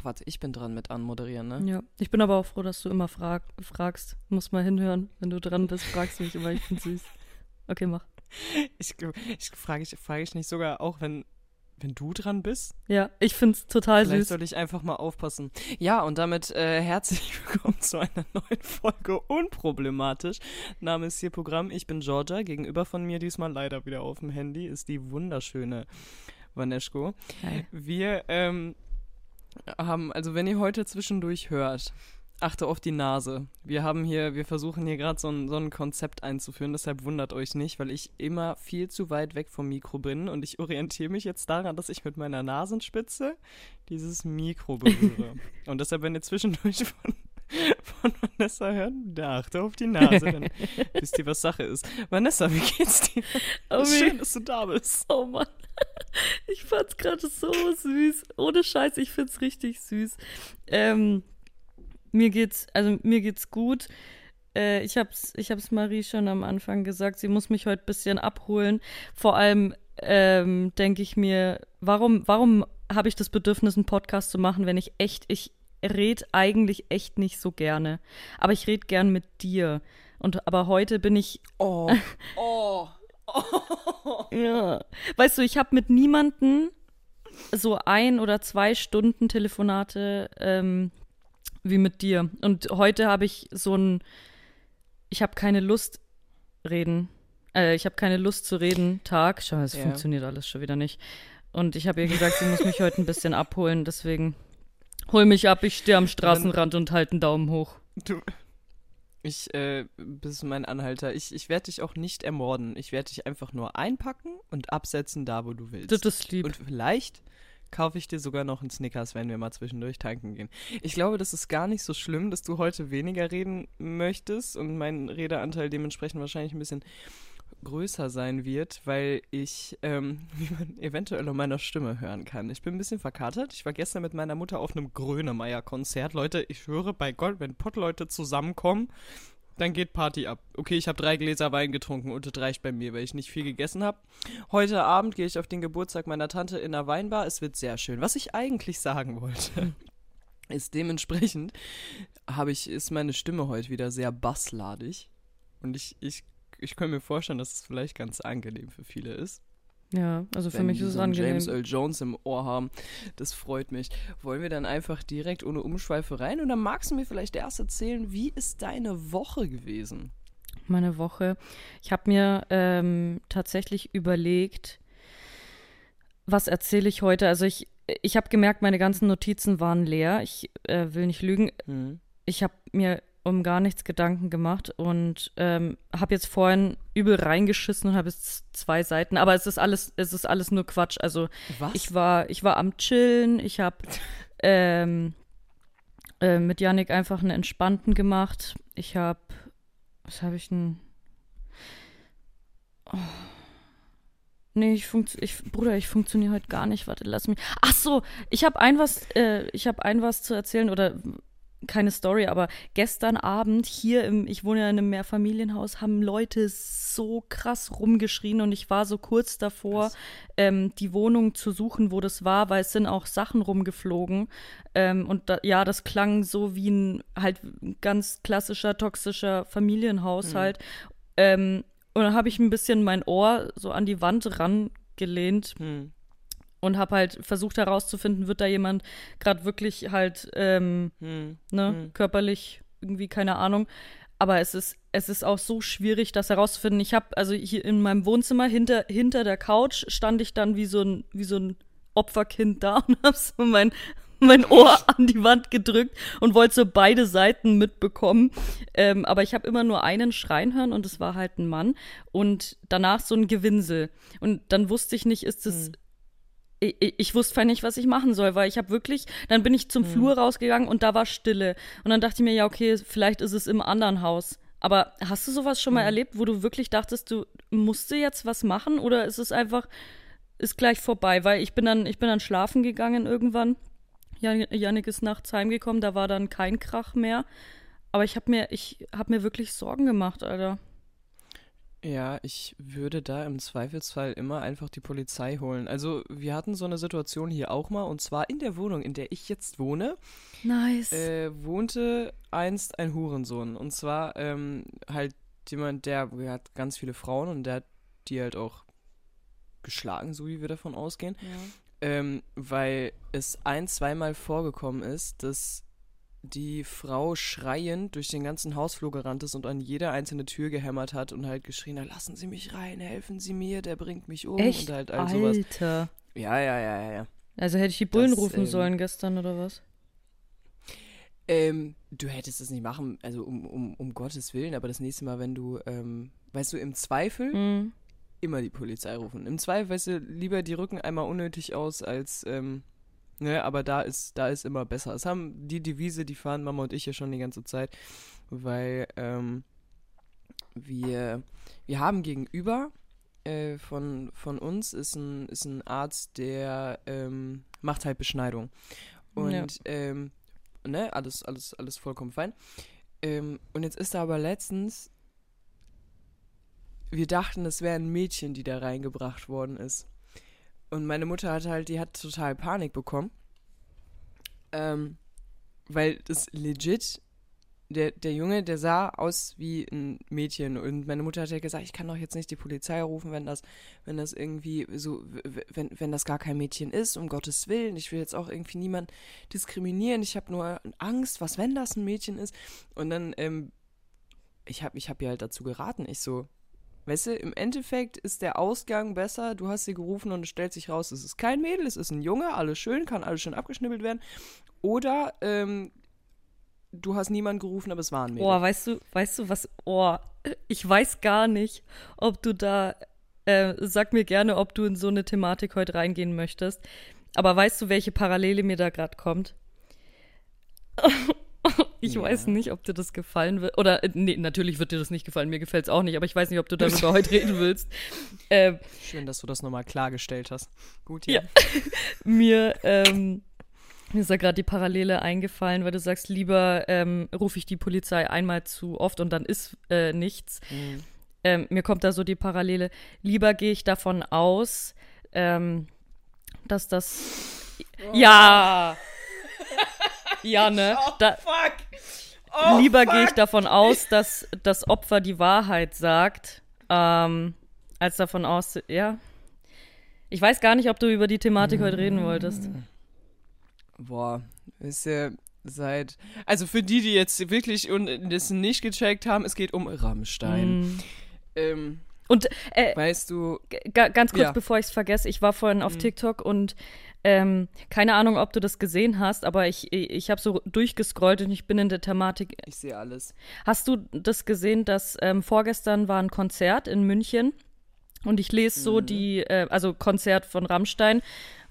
Ach, warte, ich bin dran mit anmoderieren, ne? Ja, ich bin aber auch froh, dass du immer frag, fragst. Muss mal hinhören. Wenn du dran bist, fragst du mich immer. Ich bin süß. Okay, mach. Ich, ich frage ich, frag ich nicht sogar auch, wenn, wenn du dran bist? Ja, ich find's total Vielleicht süß. soll ich einfach mal aufpassen. Ja, und damit äh, herzlich willkommen zu einer neuen Folge Unproblematisch. Name ist hier Programm. Ich bin Georgia. Gegenüber von mir diesmal leider wieder auf dem Handy ist die wunderschöne Vaneschko. Hi. Wir ähm, haben, also wenn ihr heute zwischendurch hört, achte auf die Nase. Wir haben hier, wir versuchen hier gerade so ein, so ein Konzept einzuführen, deshalb wundert euch nicht, weil ich immer viel zu weit weg vom Mikro bin und ich orientiere mich jetzt daran, dass ich mit meiner Nasenspitze dieses Mikro berühre. und deshalb, wenn ihr zwischendurch von, von Vanessa hört, da achte auf die Nase, dann wisst ihr, was Sache ist. Vanessa, wie geht's dir? Oh, Schön, dass du da bist. oh Mann. Ich fand's gerade so süß. Ohne Scheiß, ich find's richtig süß. Ähm, mir geht's, also mir geht's gut. Äh, ich hab's, ich hab's Marie schon am Anfang gesagt, sie muss mich heute ein bisschen abholen. Vor allem ähm, denke ich mir, warum, warum habe ich das Bedürfnis, einen Podcast zu machen, wenn ich echt, ich red eigentlich echt nicht so gerne. Aber ich red gern mit dir. Und aber heute bin ich Oh, oh, Ja. Weißt du, ich habe mit niemanden so ein oder zwei Stunden Telefonate ähm, wie mit dir. Und heute habe ich so ein, ich habe keine Lust reden. Äh, ich habe keine Lust zu reden. Tag. Schau, es Ja. funktioniert alles schon wieder nicht. Und ich habe ihr gesagt, sie muss mich heute ein bisschen abholen. Deswegen hol mich ab. Ich stehe am Straßenrand und halte einen Daumen hoch. Du. Ich äh, bist mein Anhalter. Ich, ich werde dich auch nicht ermorden. Ich werde dich einfach nur einpacken und absetzen da, wo du willst. Das ist lieb. und vielleicht kaufe ich dir sogar noch einen Snickers, wenn wir mal zwischendurch tanken gehen. Ich glaube, das ist gar nicht so schlimm, dass du heute weniger reden möchtest und mein Redeanteil dementsprechend wahrscheinlich ein bisschen größer sein wird, weil ich, ähm, wie man eventuell an meiner Stimme hören kann. Ich bin ein bisschen verkatert. Ich war gestern mit meiner Mutter auf einem Grönemeyer-Konzert. Leute, ich höre bei Gott, wenn Pottleute zusammenkommen, dann geht Party ab. Okay, ich habe drei Gläser Wein getrunken und das reicht bei mir, weil ich nicht viel gegessen habe. Heute Abend gehe ich auf den Geburtstag meiner Tante in einer Weinbar. Es wird sehr schön. Was ich eigentlich sagen wollte, ist dementsprechend habe ich, ist meine Stimme heute wieder sehr bassladig. Und ich, ich, ich kann mir vorstellen, dass es vielleicht ganz angenehm für viele ist. Ja, also für wenn mich ist es so angenehm. James Earl Jones im Ohr haben. Das freut mich. Wollen wir dann einfach direkt ohne Umschweife rein? Oder magst du mir vielleicht erst erzählen, wie ist deine Woche gewesen? meine Woche. Ich habe mir ähm, tatsächlich überlegt, was erzähle ich heute. Also ich, ich habe gemerkt, meine ganzen Notizen waren leer. Ich äh, will nicht lügen. Hm. Ich habe mir um gar nichts Gedanken gemacht und ähm, habe jetzt vorhin übel reingeschissen und habe jetzt zwei Seiten. Aber es ist alles, es ist alles nur Quatsch. Also Was? ich war, ich war am Chillen. Ich habe ähm, äh, mit Yannick einfach einen entspannten gemacht. Ich habe, was habe ich denn? Oh. Nee, ich funkt, ich, Bruder, ich funktioniere heute gar nicht. Warte, lass mich. Ach so, ich habe ein was, äh, ich habe ein was zu erzählen oder keine Story, aber gestern Abend hier im, ich wohne ja in einem Mehrfamilienhaus, haben Leute so krass rumgeschrien und ich war so kurz davor, ähm, die Wohnung zu suchen, wo das war, weil es sind auch Sachen rumgeflogen. Ähm, und da, ja, das klang so wie ein halt ganz klassischer, toxischer Familienhaushalt. Ähm, und dann habe ich ein bisschen mein Ohr so an die Wand rangelehnt Hm. Und habe halt versucht herauszufinden, wird da jemand gerade wirklich halt ähm, Hm. ne, Mhm. körperlich irgendwie keine Ahnung. Aber es ist, es ist auch so schwierig, das herauszufinden. Ich habe, also hier in meinem Wohnzimmer hinter, hinter der Couch stand ich dann wie so ein, wie so ein Opferkind da und habe so mein, mein Ohr an die Wand gedrückt und wollte so beide Seiten mitbekommen. Ähm, aber ich habe immer nur einen schreien hören und es war halt ein Mann. Und danach so ein Gewinsel. Und dann wusste ich nicht, ist es ich, ich- ich wusste einfach nicht, was ich machen soll, weil ich habe wirklich, dann bin ich zum Flur rausgegangen und da war Stille. Und dann dachte ich mir, ja, okay, vielleicht ist es im anderen Haus. Aber hast du sowas schon mal erlebt, wo du wirklich dachtest, du musst jetzt was machen oder ist es einfach, ist gleich vorbei? Weil ich bin dann, ich bin dann schlafen gegangen irgendwann. Jan, Janik ist nachts heimgekommen, da war dann kein Krach mehr. Aber ich habe mir, ich habe mir wirklich Sorgen gemacht, Alter. Ja, ich würde da im Zweifelsfall immer einfach die Polizei holen. Also wir hatten so eine Situation hier auch mal und zwar in der Wohnung, in der ich jetzt wohne, Nice. äh, wohnte einst ein Hurensohn. Und zwar ähm, halt jemand, der, der hat ganz viele Frauen und der hat die halt auch geschlagen, so wie wir davon ausgehen. ja. Ähm, weil es ein, zweimal vorgekommen ist, dass die Frau schreiend durch den ganzen Hausflur gerannt ist und an jede einzelne Tür gehämmert hat und halt geschrien hat, lassen Sie mich rein, helfen Sie mir, der bringt mich um Echt? und halt all sowas. Alter. Ja, ja, ja, ja, ja. Also hätte ich die Bullen Das, rufen ähm, sollen gestern oder was? Ähm, du hättest es nicht machen, also um, um, um Gottes Willen, aber das nächste Mal, wenn du, ähm, weißt du, im Zweifel Mhm. immer die Polizei rufen. Im Zweifel, weißt du, lieber die rücken einmal unnötig aus, als, ähm, ne, aber da ist, da ist immer besser. Das haben die Devise, die fahren Mama und ich ja schon die ganze Zeit, weil, ähm, wir, wir haben gegenüber äh, von, von uns ist ein, ist ein Arzt, der ähm, macht halt Beschneidung. Und, Ja. ähm, ne, alles, alles, alles vollkommen fein. Ähm, und jetzt ist da aber letztens wir dachten, es wäre ein Mädchen, die da reingebracht worden ist. Und meine Mutter hat halt, die hat total Panik bekommen. Ähm, weil das legit, der, der Junge, der sah aus wie ein Mädchen. Und meine Mutter hat ja gesagt, ich kann doch jetzt nicht die Polizei rufen, wenn das, wenn das irgendwie so, wenn, wenn das gar kein Mädchen ist, um Gottes Willen. Ich will jetzt auch irgendwie niemand diskriminieren. Ich habe nur Angst, was, wenn das ein Mädchen ist. Und dann, ähm, ich habe ich hab ihr halt dazu geraten. Ich so, Weißt du, im Endeffekt ist der Ausgang besser. Du hast sie gerufen und es stellt sich raus, es ist kein Mädel, es ist ein Junge, alles schön, kann alles schön abgeschnippelt werden. Oder ähm, du hast niemanden gerufen, aber es war ein Mädel. Oh, weißt du, weißt du was? Oh, ich weiß gar nicht, ob du da. Äh, sag mir gerne, ob du in so eine Thematik heute reingehen möchtest. Aber weißt du, welche Parallele mir da gerade kommt? ich Ja. weiß nicht, ob dir das gefallen wird. Oder, äh, nee, natürlich wird dir das nicht gefallen. Mir gefällt es auch nicht. Aber ich weiß nicht, ob du darüber heute reden willst. Äh, Schön, dass du das nochmal klargestellt hast. Gut, ja. Ja. mir, ähm, mir ist da gerade die Parallele eingefallen, weil du sagst, lieber ähm, rufe ich die Polizei einmal zu oft und dann ist äh, nichts. Mhm. Ähm, mir kommt da so die Parallele. Lieber gehe ich davon aus, ähm, dass das. Ja! Ja, ne? Da, Fuck! Oh, lieber gehe ich davon aus, dass das Opfer die Wahrheit sagt, ähm, als davon aus, ja. Ich weiß gar nicht, ob du über die Thematik heute reden wolltest. Boah, ist ja seit. Also für die, die jetzt wirklich und das nicht gecheckt haben, es geht um Rammstein. Mm. Ähm, Und äh, weißt du, ga ganz kurz, Ja. bevor ich es vergesse, ich war vorhin auf Mhm. TikTok und ähm, keine Ahnung, ob du das gesehen hast, aber ich, ich, habe so durchgescrollt und ich bin in der Thematik. ich sehe alles. Hast du das gesehen, dass ähm, vorgestern war ein Konzert in München und ich lese so Mhm. die, äh, also Konzert von Rammstein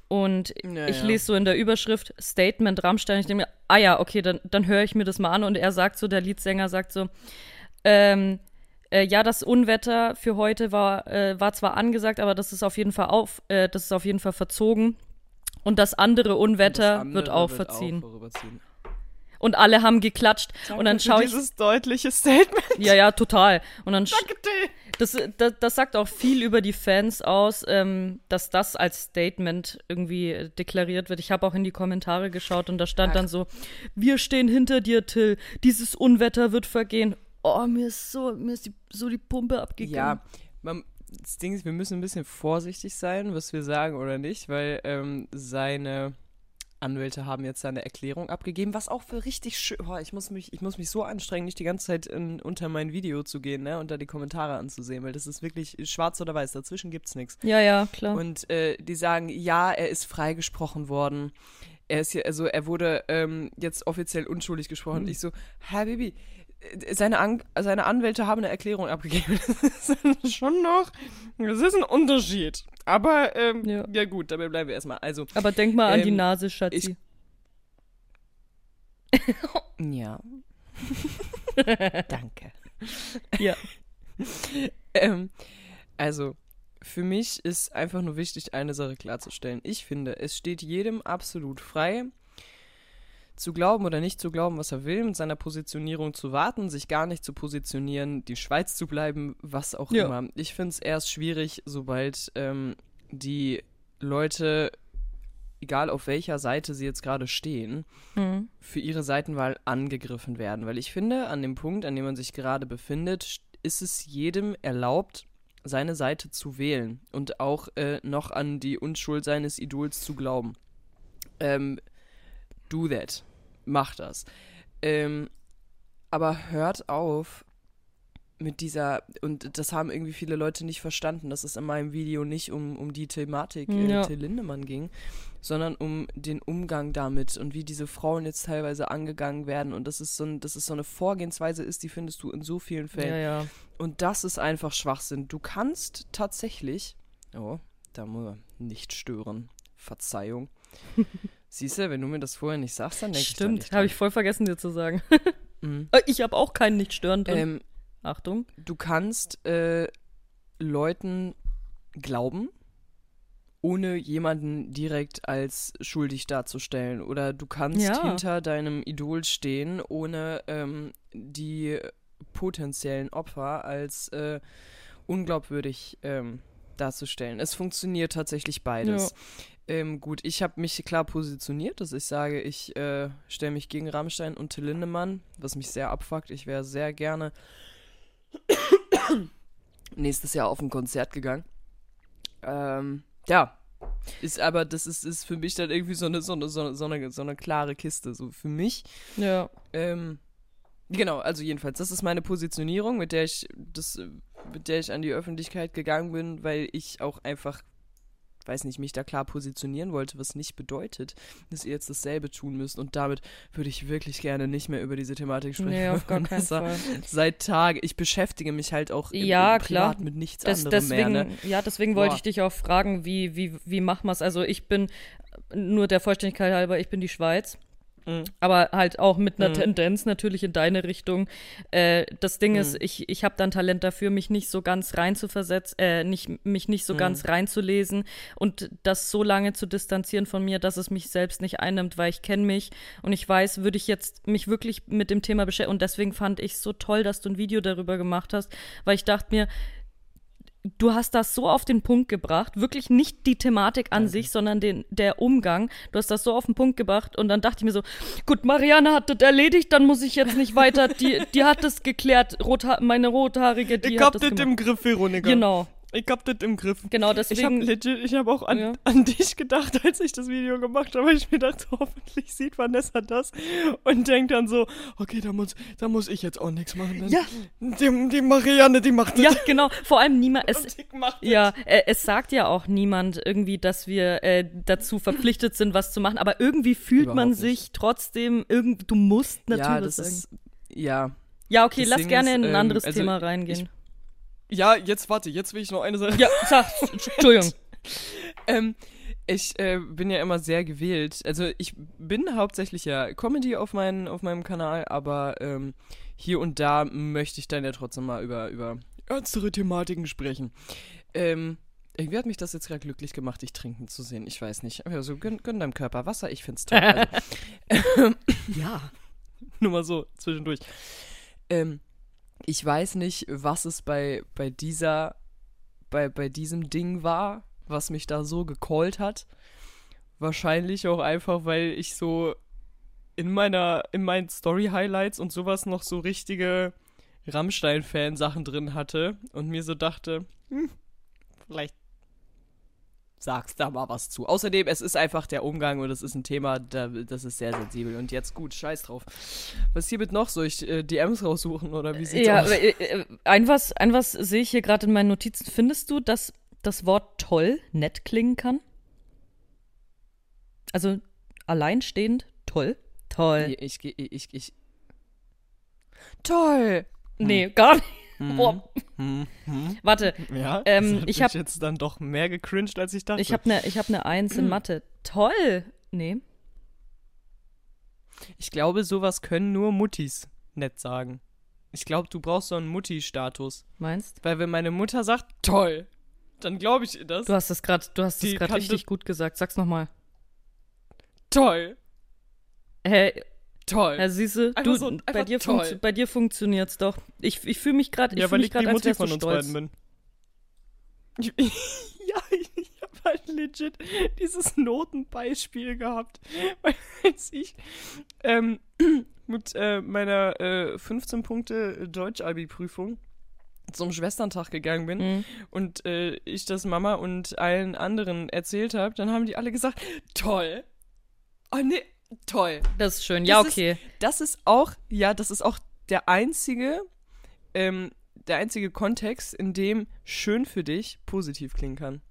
und Ja, ich ja. lese so in der Überschrift Statement Rammstein. Ich denke mir, ah ja, okay, dann, dann höre ich mir das mal an und er sagt so, der Leadsänger sagt so, ähm, äh, ja, das Unwetter für heute war, äh, war zwar angesagt, aber das ist auf jeden Fall auf, äh, das ist auf jeden Fall verzogen. Und das andere Unwetter Das andere wird auch verziehen. vorüberziehen. Und alle haben geklatscht. und dann Danke schaue ich. Dieses deutliche Statement. Ja, ja, total. Und dann Danke dir. das, das, das sagt auch viel über die Fans aus, ähm, dass das als Statement irgendwie äh, deklariert wird. Ich habe auch in die Kommentare geschaut und da stand Ach. dann so: Wir stehen hinter dir, Till. Dieses Unwetter wird vergehen. Oh, mir ist so, mir ist die, so die Pumpe abgegangen. Ja, man, das Ding ist, wir müssen ein bisschen vorsichtig sein, was wir sagen oder nicht, weil ähm, seine Anwälte haben jetzt seine Erklärung abgegeben, was auch für richtig schön. Boah, ich muss mich, ich muss mich so anstrengen, nicht die ganze Zeit in, unter mein Video zu gehen, ne, und da die Kommentare anzusehen, weil das ist wirklich schwarz oder weiß. Dazwischen gibt's nichts. Ja, ja, klar. Und äh, die sagen, ja, er ist freigesprochen worden. Er ist hier, also er wurde ähm, jetzt offiziell unschuldig gesprochen. Mhm. Ich so, Herr Bibi, äh, seine, An seine Anwälte haben eine Erklärung abgegeben. Das ist schon noch, das ist ein Unterschied. Aber ähm, Ja. ja. gut, dabei bleiben wir erstmal. Also, Aber denk mal an die ähm, Nase, Schatzi. ja. Danke. Ja. Ähm, also, für mich ist einfach nur wichtig, eine Sache klarzustellen. Ich finde, es steht jedem absolut frei, zu glauben oder nicht zu glauben, was er will, mit seiner Positionierung zu warten, sich gar nicht zu positionieren, die Schweiz zu bleiben, was auch Ja. immer. Ich finde es erst schwierig, sobald ähm, die Leute, egal auf welcher Seite sie jetzt gerade stehen, Mhm. für ihre Seitenwahl angegriffen werden. Weil ich finde, an dem Punkt, an dem man sich gerade befindet, st- ist es jedem erlaubt, seine Seite zu wählen und auch äh, noch an die Unschuld seines Idols zu glauben. Ähm, do that. Mach das. Ähm, aber hört auf mit dieser, und das haben irgendwie viele Leute nicht verstanden, dass es in meinem Video nicht um, um die Thematik äh, Ja. Till Lindemann ging, sondern um den Umgang damit und wie diese Frauen jetzt teilweise angegangen werden und das ist so ein, dass es so eine Vorgehensweise ist, die findest du in so vielen Fällen. Ja, ja. Und das ist einfach Schwachsinn. Du kannst tatsächlich, oh, da muss er nicht stören. Verzeihung. Siehst du, wenn du mir das vorher nicht sagst, dann denke ich da Stimmt, habe ich voll vergessen dir zu sagen. Mhm. Äh, ich habe auch keinen nicht stören drin. Ähm, Achtung. du kannst äh, Leuten glauben, ohne jemanden direkt als schuldig darzustellen. Oder du kannst Ja. hinter deinem Idol stehen, ohne ähm, die potenziellen Opfer als äh, unglaubwürdig ähm, darzustellen. Es funktioniert tatsächlich beides. Ähm, gut, ich habe mich klar positioniert, dass ich sage, ich äh, stelle mich gegen Rammstein und Till Lindemann, was mich sehr abfuckt. Ich wäre sehr gerne nächstes Jahr auf ein Konzert gegangen. Ähm, ja. Ist aber, das ist, ist für mich dann irgendwie so eine, so eine, so eine, so eine, so eine klare Kiste. So für mich. Ja. Ähm, genau, also jedenfalls, das ist meine Positionierung, mit der ich das, mit der ich an die Öffentlichkeit gegangen bin, weil ich auch einfach, weiß nicht, mich da klar positionieren wollte, was nicht bedeutet, dass ihr jetzt dasselbe tun müsst. Und damit würde ich wirklich gerne nicht mehr über diese Thematik sprechen. Nee, auf gar keinen. Fall. Seit Tagen. Ich beschäftige mich halt auch im, Ja, im klar. privat mit nichts Das, anderem deswegen, mehr. Ne? Ja, deswegen wollte Boah. ich dich auch fragen, wie, wie, wie macht man es? Also ich bin, nur der Vollständigkeit halber, ich bin die Schweiz. Mhm. Aber halt auch mit einer Mhm. Tendenz natürlich in deine Richtung. Äh, das Ding ist, Mhm. ich, ich habe dann Talent dafür, mich nicht so ganz rein zu versetzen, äh, nicht, mich nicht so Mhm. ganz reinzulesen und das so lange zu distanzieren von mir, dass es mich selbst nicht einnimmt, weil ich kenne mich und ich weiß, würde ich jetzt mich wirklich mit dem Thema beschäftigen. Und deswegen fand ich es so toll, dass du ein Video darüber gemacht hast, weil ich dachte mir, du hast das so auf den Punkt gebracht, wirklich nicht die Thematik an sich, sondern den, der Umgang. Du hast das so auf den Punkt gebracht und dann dachte ich mir so, gut, Marianne hat das erledigt, dann muss ich jetzt nicht weiter, die, die hat das geklärt, Rotha meine Rothaarige, die Ich hat hab das das gemacht. im Griff, Veronika. Genau, Ich hab das im Griff. genau, Ich deswegen, legit, ich habe auch an, Ja. an dich gedacht, als ich das Video gemacht habe. weil Ich mir dachte, hoffentlich sieht Vanessa das und denkt dann so, okay, da muss, da muss ich jetzt auch nichts machen. Dann Ja. Die, die Marianne, die macht das. ja, genau, vor allem niemand, es, ich. Ja, äh, es sagt ja auch niemand irgendwie, dass wir äh, dazu verpflichtet sind, was zu machen, aber irgendwie fühlt man Überhaupt nicht. sich trotzdem irgendwie, du musst natürlich ja, das sagen. ist, ja. ja, okay, das lass gerne ist, in ein ähm, anderes also Thema reingehen. Ja, jetzt warte, jetzt will ich noch eine Sache. ja, sag, Entschuldigung. Ähm, ich äh, bin ja immer sehr gewählt. Also ich bin hauptsächlich ja Comedy auf, mein, auf meinem Kanal, aber ähm, hier und da möchte ich dann ja trotzdem mal über, über ernstere Thematiken sprechen. Ähm, irgendwie hat mich das jetzt gerade glücklich gemacht, dich trinken zu sehen. Ich weiß nicht. Also gönn, gönn deinem Körper Wasser, ich find's toll. Also, Ja. nur mal so zwischendurch. Ähm, ich weiß nicht, was es bei, bei dieser, bei, bei diesem Ding war, was mich da so gecallt hat. Wahrscheinlich auch einfach, weil ich so in meiner, in meinen Story-Highlights und sowas noch so richtige Rammstein-Fan-Sachen drin hatte und mir so dachte, hm, vielleicht sagst da mal was zu. Außerdem, es ist einfach der Umgang und es ist ein Thema, da, das ist sehr sensibel. Und jetzt gut, scheiß drauf. Was hiermit noch? Soll ich äh, DMs raussuchen oder wie sieht's Ja, aus? aber, äh, äh, ein was, ein was sehe ich hier gerade in meinen Notizen. Findest du, dass das Wort toll nett klingen kann? Also alleinstehend toll? Toll. Ich, ich, ich, ich. Toll! Nee, gar nicht. Mhm. Boah. Hm, hm. Warte, Ja, Ähm, das hat ich mich hab- jetzt dann doch mehr gecringed, als ich dachte. ich habe eine ich hab ne Eins in Mathe. Toll. Nee. Ich glaube, sowas können nur Muttis nett sagen. Ich glaube, du brauchst so einen Mutti-Status. Meinst? Weil wenn meine Mutter sagt, toll, dann glaube ich ihr das. Du hast es gerade, du hast es Die gerade richtig das- gut gesagt. Sag's nochmal. toll. Hä, Toll. ja, siehst du, du so- bei, dir bei dir funktioniert's doch. Ich, ich fühle mich gerade, ich ja, fühle weil mich ich die gerade, als wärst du von uns stolz. bin. Ich, ja, ich habe halt legit dieses Notenbeispiel gehabt. Weil als ich ähm, mit äh, meiner äh, 15 Punkte Deutsch-Abi-Prüfung zum Schwesterntag gegangen bin Mhm. und äh, ich das Mama und allen anderen erzählt habe, dann haben die alle gesagt, toll. Oh nee, toll. Das ist schön. Ja, Das ist- okay. Das ist auch, ja, das ist auch der einzige, ähm, der einzige Kontext, in dem schön für dich positiv klingen kann.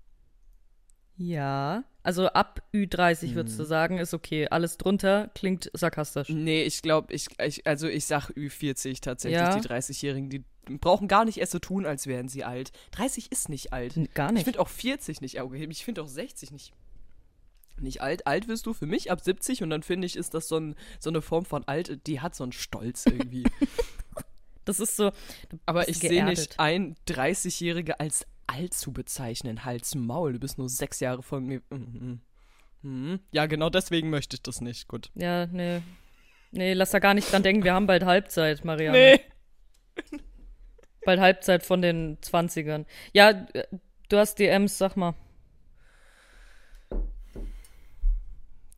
Ja. Also ab Ü30 würdest Mhm. du sagen, ist okay. Alles drunter klingt sarkastisch. Nee, ich glaube, ich, ich, also ich sag Ü40 tatsächlich. Ja. Die 30-Jährigen, die brauchen gar nicht erst so tun, als wären sie alt. 30 ist nicht alt. Gar Ich nicht. finde auch 40 nicht, okay, ich finde auch 60 nicht, nicht alt. Alt wirst du für mich ab 70 und dann finde ich, ist das so, ein, so eine Form von alt, die hat so einen Stolz irgendwie. Das ist so. Aber ich sehe nicht ein 30-Jährige als alt zu bezeichnen. Hals Maul, du bist nur sechs Jahre von mir. Mhm. Mhm. Ja, genau deswegen möchte ich das nicht. Gut. Ja, nee. Nee, lass da gar nicht dran denken. Wir haben bald Halbzeit, Marianne. Nee. Bald Halbzeit von den 20ern. Ja, äh, du hast DMs, sag mal.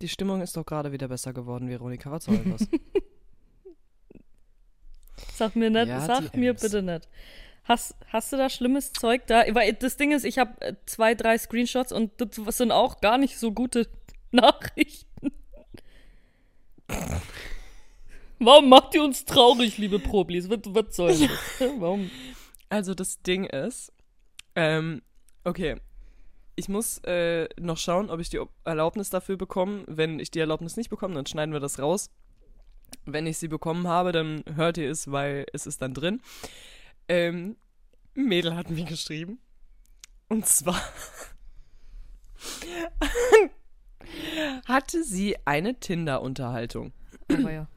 Die Stimmung ist doch gerade wieder besser geworden, Veronika. Was soll das? Sag mir nicht, Ja, sag mir bitte nicht. Hast, hast du da schlimmes Zeug da? Weil das Ding ist, ich habe äh, zwei, drei Screenshots und das sind auch gar nicht so gute Nachrichten. Warum macht ihr uns traurig, liebe Problis? Was, was soll das? Warum? also, das Ding ist, ähm, okay. Ich muss äh, noch schauen, ob ich die Erlaubnis dafür bekomme. Wenn ich die Erlaubnis nicht bekomme, dann schneiden wir das raus. Wenn ich sie bekommen habe, dann hört ihr es, weil es ist dann drin. Ähm, Mädel hat mir geschrieben. Und zwar hatte sie eine Tinder-Unterhaltung. Aber ja.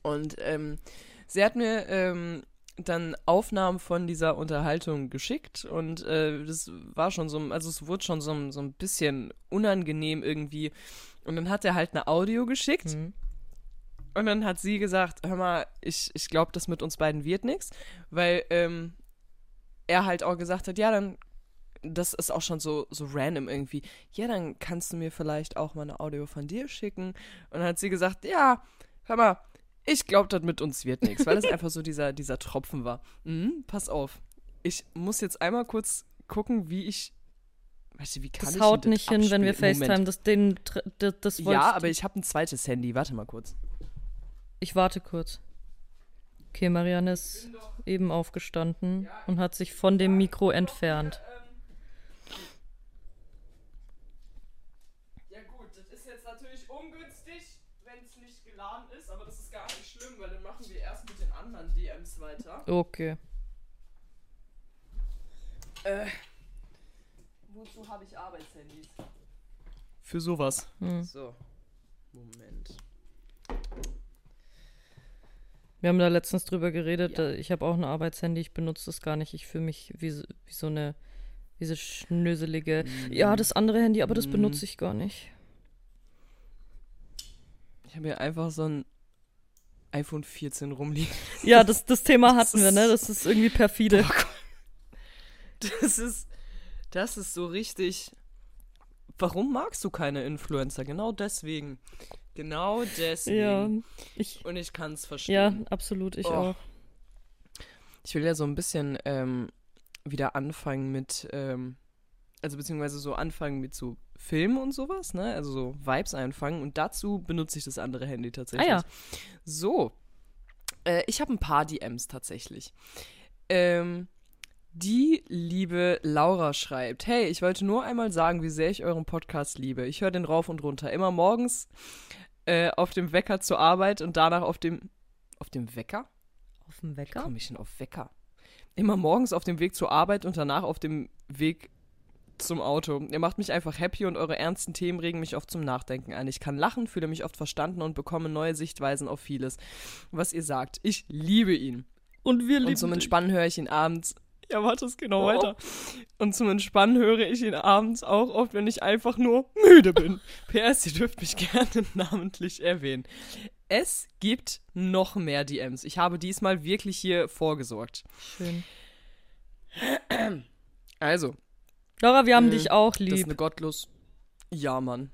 Und ähm, sie hat mir ähm, dann Aufnahmen von dieser Unterhaltung geschickt und äh, das war schon so, also es wurde schon so, so ein bisschen unangenehm irgendwie. Und dann hat er halt eine Audio geschickt Mhm. und dann hat sie gesagt, hör mal, ich, ich glaube, das mit uns beiden wird nichts, weil ähm, er halt auch gesagt hat, ja, dann, das ist auch schon so, so random irgendwie, ja, dann kannst du mir vielleicht auch mal eine Audio von dir schicken. Und dann hat sie gesagt, ja, hör mal, ich glaube, das mit uns wird nichts, weil das einfach so dieser, dieser Tropfen war. Mhm, pass auf, ich muss jetzt einmal kurz gucken, wie ich, weißt du, wie kann Das ich haut denn nicht hin, wenn wir abspielen? FaceTime. Das, den, das, das Ja, aber ich habe ein zweites Handy, warte mal kurz. Ich warte kurz. Okay, Marianne ist eben aufgestanden und hat sich von dem Mikro entfernt. Ja gut, das ist jetzt natürlich ungünstig, wenn es nicht geladen ist, aber das ist gar nicht schlimm, weil dann machen wir erst mit den anderen DMs weiter. Okay. Äh, wozu habe ich Arbeitshandys? Für sowas. Hm. So. Moment. Wir haben da letztens drüber geredet. Ja. äh, Ich habe auch ein Arbeitshandy, ich benutze das gar nicht. Ich fühle mich wie, so- wie so eine diese schnöselige. Ja, das andere Handy, aber das Mhm. benutze ich gar nicht. Ich habe hier einfach so ein iPhone 14 rumliegen. Ja, das, das Thema Das hatten wir, ne? Das ist irgendwie perfide. Oh. Das ist, das ist so richtig. Warum magst du keine Influencer? Genau deswegen. Genau deswegen. Ja, ich, Und ich kann es ja, verstehen. absolut, ich Oh. auch. Ich will ja so ein bisschen ähm, wieder anfangen mit, ähm, also beziehungsweise so anfangen mit so Filmen und sowas, ne? Also so Vibes einfangen. Und dazu benutze ich das andere Handy tatsächlich. Ah ja. So. Äh, ich habe ein paar DMs tatsächlich. Ähm, die liebe Laura schreibt: Hey, ich wollte nur einmal sagen, wie sehr ich euren Podcast liebe. Ich höre den rauf und runter. Immer morgens äh, auf dem Wecker zur Arbeit und danach auf dem. Auf dem Wecker? Auf dem Wie Wecker? komme ich denn auf Wecker? Immer morgens auf dem Weg zur Arbeit und danach auf dem Weg zum Auto. Ihr macht mich einfach happy und eure ernsten Themen regen mich oft zum Nachdenken an. Ich kann lachen, fühle mich oft verstanden und bekomme neue Sichtweisen auf vieles, was ihr sagt. Ich liebe ihn. Und wir Und lieben zum dich. Entspannen höre ich ihn abends Ja, warte, es geht noch Oh. weiter. Und zum Entspannen höre ich ihn abends auch oft, wenn ich einfach nur müde bin. PS, ihr dürft mich gerne namentlich erwähnen. Es gibt noch mehr DMs. Ich habe diesmal wirklich hier vorgesorgt. Schön. Also, Laura, wir haben Äh, dich auch das ist lieb. eine gottlos. Ja, Mann.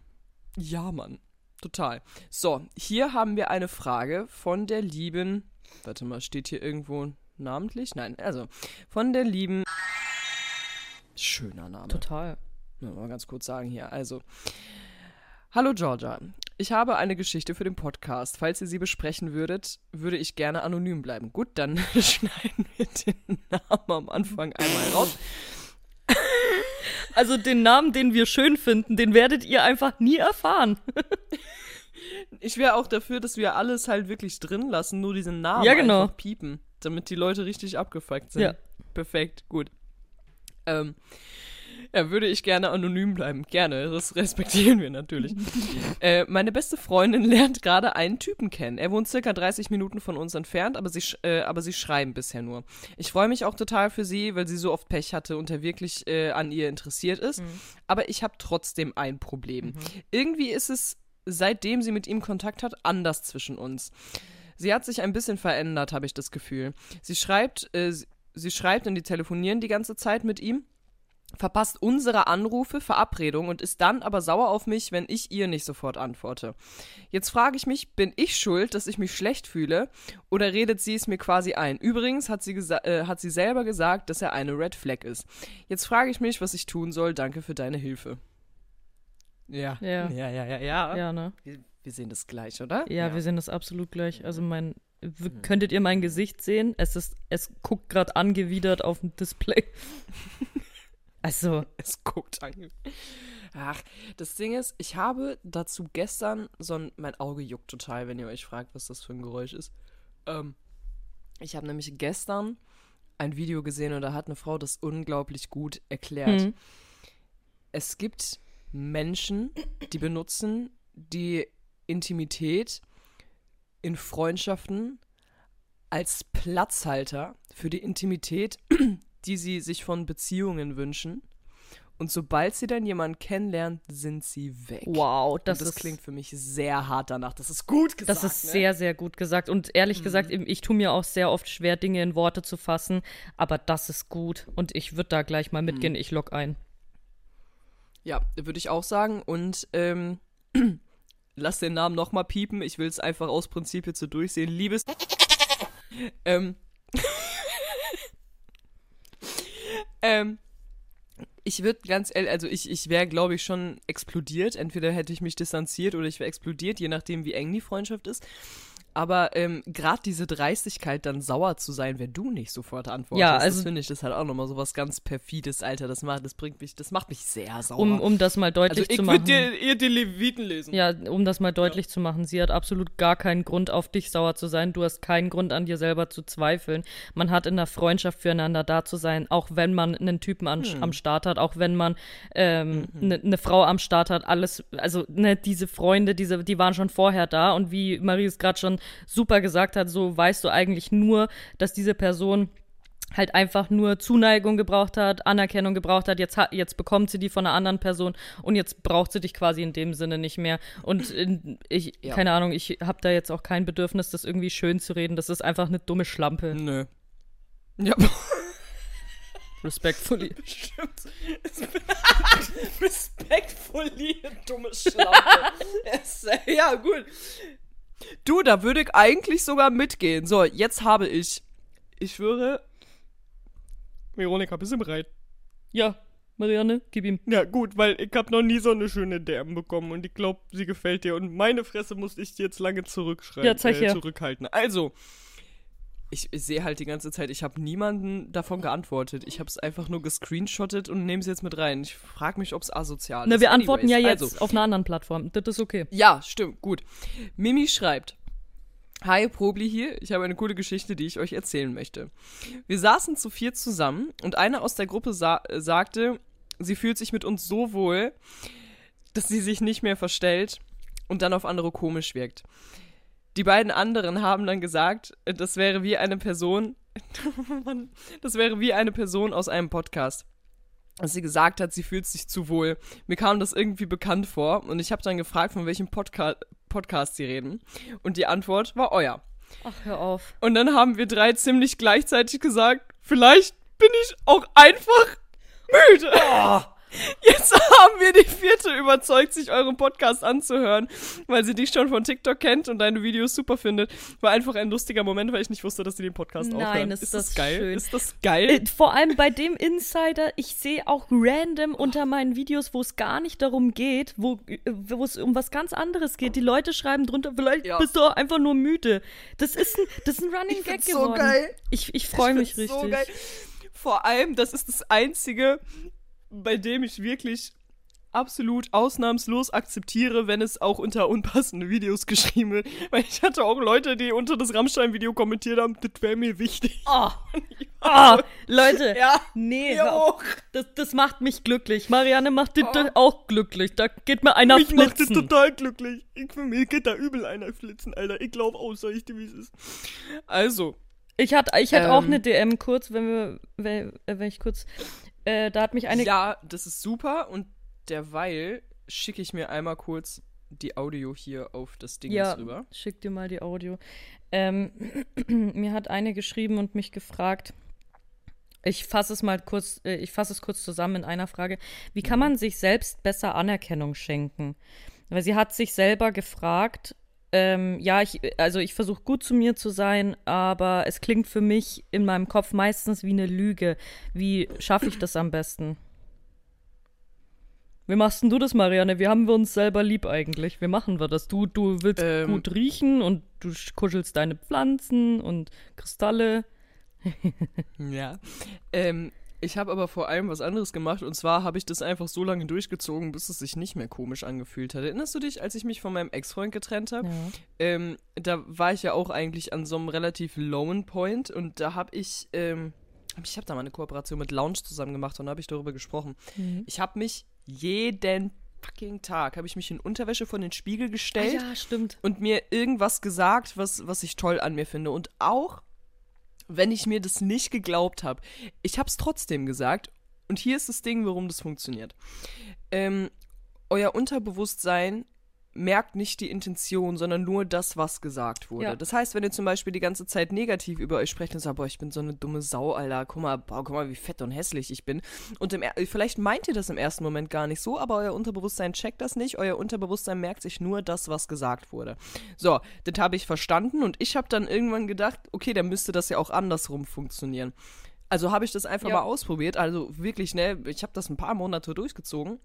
Ja, Mann. Total. So, hier haben wir eine Frage von der lieben. Warte mal, steht hier irgendwo namentlich? Nein, also von der lieben. Schöner Name. Total. Ja, mal ganz kurz sagen hier. Also, hallo Georgia. Ich habe eine Geschichte für den Podcast. Falls ihr sie besprechen würdet, würde ich gerne anonym bleiben. Gut, dann schneiden wir den Namen am Anfang einmal raus. Also den Namen, den wir schön finden, den werdet ihr einfach nie erfahren. Ich wäre auch dafür, dass wir alles halt wirklich drin lassen, nur diesen Namen Ja, genau. einfach piepen, damit die Leute richtig abgefuckt sind. Ja. Perfekt, gut. Ähm, ja, würde ich gerne anonym bleiben. Gerne, das respektieren wir natürlich. äh, meine beste Freundin lernt gerade einen Typen kennen. Er wohnt circa 30 Minuten von uns entfernt, aber sie, äh, aber sie schreiben bisher nur. Ich freue mich auch total für sie, weil sie so oft Pech hatte und er wirklich äh, an ihr interessiert ist. Aber ich habe trotzdem ein Problem. Irgendwie ist es, seitdem sie mit ihm Kontakt hat, anders zwischen uns. Sie hat sich ein bisschen verändert, habe ich das Gefühl. Sie schreibt, äh, sie- sie schreibt und die telefonieren die ganze Zeit mit ihm, verpasst unsere Anrufe, Verabredungen und ist dann aber sauer auf mich, wenn ich ihr nicht sofort antworte. Jetzt frage ich mich, bin ich schuld, dass ich mich schlecht fühle oder redet sie es mir quasi ein? Übrigens hat sie, gesa- äh, hat sie selber gesagt, dass er eine Red Flag ist. Jetzt frage ich mich, was ich tun soll. Danke für deine Hilfe. Ja. Ja. Ja, ja, ja, ja. Ja, ne? Wir, wir sehen das gleich, oder? Ja, wir sehen das absolut gleich. Also mein, Hm. könntet ihr mein Gesicht sehen? Es ist, es guckt gerade angewidert auf dem Display. Also, Es guckt an. Ach, das Ding ist, ich habe dazu gestern so ein. Mein Auge juckt total, wenn ihr euch fragt, was das für ein Geräusch ist. Ähm, ich habe nämlich gestern ein Video gesehen und da hat eine Frau das unglaublich gut erklärt. hm, Es gibt Menschen, die benutzen die Intimität in Freundschaften als Platzhalter für die Intimität, die sie sich von Beziehungen wünschen. Und sobald sie dann jemanden kennenlernen, sind sie weg. wow, das, Das, das ist, klingt für mich sehr hart danach. Das ist gut gesagt. das ist ne? sehr, sehr gut gesagt. Und ehrlich gesagt, eben, ich tue mir auch sehr oft schwer, Dinge in Worte zu fassen. Aber das ist gut. Und ich würde da gleich mal mitgehen. Ich log ein. Ja, würde ich auch sagen. Und ähm, lass den Namen nochmal piepen. Ich will es einfach aus Prinzip jetzt so durchsehen. Liebes. ähm. Ähm. Ich würde ganz ehrlich, also ich, ich wäre, glaube ich, schon explodiert. Entweder hätte ich mich distanziert oder ich wäre explodiert, je nachdem, wie eng die Freundschaft ist. Aber ähm, gerade diese Dreistigkeit, dann sauer zu sein, wenn du nicht sofort antwortest, Ja, das also- finde ich, das hat auch nochmal so was ganz perfides, Alter. Das macht, das bringt mich, das macht mich sehr sauer. Um, um das mal also deutlich ich zu würde machen. dir, ihr die Leviten lesen. Ja, um das mal deutlich zu machen, sie hat absolut gar keinen Grund, auf dich sauer zu sein. Du hast keinen Grund, an dir selber zu zweifeln. Man hat in der Freundschaft füreinander da zu sein, auch wenn man einen Typen an, Hm. am Start hat, auch wenn man eine Mhm. ne, ne Frau am Start hat. Alles, also ne, diese Freunde, diese, die waren schon vorher da und wie Marie es gerade schon super gesagt hat, so weißt du eigentlich nur, dass diese Person halt einfach nur Zuneigung gebraucht hat, Anerkennung gebraucht hat, jetzt hat, jetzt bekommt sie die von einer anderen Person und jetzt braucht sie dich quasi in dem Sinne nicht mehr. Und in, ich, Ja. keine Ahnung, ich habe da jetzt auch kein Bedürfnis, das irgendwie schön zu reden. Das ist einfach eine dumme Schlampe. Nö. Ja, Respectfully. stimmt. Respektfully, dumme Schlampe. Ja, gut. Du, da würde ich eigentlich sogar mitgehen. So, jetzt habe ich. Ich schwöre. Veronika, bist du bereit? Ja, Marianne, gib ihm. Ja, gut, weil ich habe noch nie so eine schöne DM bekommen und ich glaube, sie gefällt dir. Und meine Fresse musste ich dir jetzt lange zurückschreiben, Ja, zeig äh, her. zurückhalten. Also, ich, ich sehe halt die ganze Zeit, ich habe niemanden davon geantwortet. Ich habe es einfach nur gescreenshottet und nehme es jetzt mit rein. Ich frage mich, ob es asozial Na, ist. wir antworten ja Anyways, jetzt Also, auf einer anderen Plattform. Das ist okay. ja, stimmt, gut. Mimi schreibt. Hi, Probli hier. Ich habe eine coole Geschichte, die ich euch erzählen möchte. Wir saßen zu vier zusammen und eine aus der Gruppe sa äh, sagte, sie fühlt sich mit uns so wohl, dass sie sich nicht mehr verstellt und dann auf andere komisch wirkt. Die beiden anderen haben dann gesagt, das wäre wie eine Person, das wäre wie eine Person aus einem Podcast. Dass sie gesagt hat, sie fühlt sich zu wohl. Mir kam das irgendwie bekannt vor und ich habe dann gefragt, von welchem Podca Podcast sie reden. Und die Antwort war euer. Ach, hör auf. Und dann haben wir drei ziemlich gleichzeitig gesagt, vielleicht bin ich auch einfach müde. Oh. Jetzt haben wir die vierte überzeugt, sich euren Podcast anzuhören, weil sie dich schon von TikTok kennt und deine Videos super findet. War einfach ein lustiger Moment, weil ich nicht wusste, dass sie den Podcast Nein, aufhören. ist ist das das geil? schön. Ist das geil? Äh, Vor allem bei dem Insider, ich sehe auch random unter meinen Videos, wo es gar nicht darum geht, wo, äh, es um was ganz anderes geht. Die Leute schreiben drunter, vielleicht Ja. bist du auch einfach nur müde. Das ist ein, das ist ein Running Ich Gag find's so geworden. geil. Ich, ich freue mich richtig. So geil. Vor allem, das ist das Einzige, bei dem ich wirklich absolut ausnahmslos akzeptiere, wenn es auch unter unpassende Videos geschrieben wird. Weil ich hatte auch Leute, die unter das Rammstein-Video kommentiert haben, das wäre mir wichtig. Oh. Oh, Leute, Ja, nee, auch. Das, das macht mich glücklich. Marianne macht dich Oh. das auch glücklich. Da geht mir einer Mich macht das flitzen. total glücklich. Ich, für mich geht da übel einer flitzen, Alter. Ich glaube auch, sag ich dir, wie es ist. Also, Ich hatte ich hatte auch Ähm. eine DM kurz, wenn wir, wenn, äh, wenn ich kurz, äh, da hat mich eine, ja, das ist super und derweil schicke ich mir einmal kurz die Audio hier auf das Ding ja, rüber. schick dir mal die Audio. Ähm, mir hat eine geschrieben und mich gefragt, ich fasse es mal kurz, äh, ich fasse es kurz zusammen in einer Frage. Wie kann man sich selbst besser Anerkennung schenken? Weil sie hat sich selber gefragt, ähm, ja, ich, also ich versuche gut zu mir zu sein, aber es klingt für mich in meinem Kopf meistens wie eine Lüge. Wie schaffe ich das am besten? Wie machst denn du das, Marianne? Wie haben wir uns selber lieb eigentlich? Wie machen wir das? Du, du willst Ähm. gut riechen und du sch- kuschelst deine Pflanzen und Kristalle. Ja. Ähm, ich habe aber vor allem was anderes gemacht und zwar habe ich das einfach so lange durchgezogen, bis es sich nicht mehr komisch angefühlt hat. Erinnerst du dich, als ich mich von meinem Ex-Freund getrennt habe? Ja. Ähm, da war ich ja auch eigentlich an so einem relativ lowen Point und da habe ich, ähm, ich habe da mal eine Kooperation mit Lounge zusammen gemacht und da habe ich darüber gesprochen. Mhm. Ich habe mich jeden fucking Tag, habe ich mich in Unterwäsche vor den Spiegel Ah, gestellt ja, stimmt. und mir irgendwas gesagt, was, was ich toll an mir finde. Und auch, wenn ich mir das nicht geglaubt habe, ich habe es trotzdem gesagt. Und hier ist das Ding, warum das funktioniert. Ähm, euer Unterbewusstsein merkt nicht die Intention, sondern nur das, was gesagt wurde. Ja. Das heißt, wenn ihr zum Beispiel die ganze Zeit negativ über euch sprecht und sagt, boah, ich bin so eine dumme Sau, Alter, guck mal, boah, guck mal, wie fett und hässlich ich bin. Und im, vielleicht meint ihr das im ersten Moment gar nicht so, aber euer Unterbewusstsein checkt das nicht. Euer Unterbewusstsein merkt sich nur das, was gesagt wurde. So, das habe ich verstanden und ich habe dann irgendwann gedacht, okay, dann müsste das ja auch andersrum funktionieren. Also habe ich das einfach Ja. mal ausprobiert. Also wirklich, ne, ich habe das ein paar Monate durchgezogen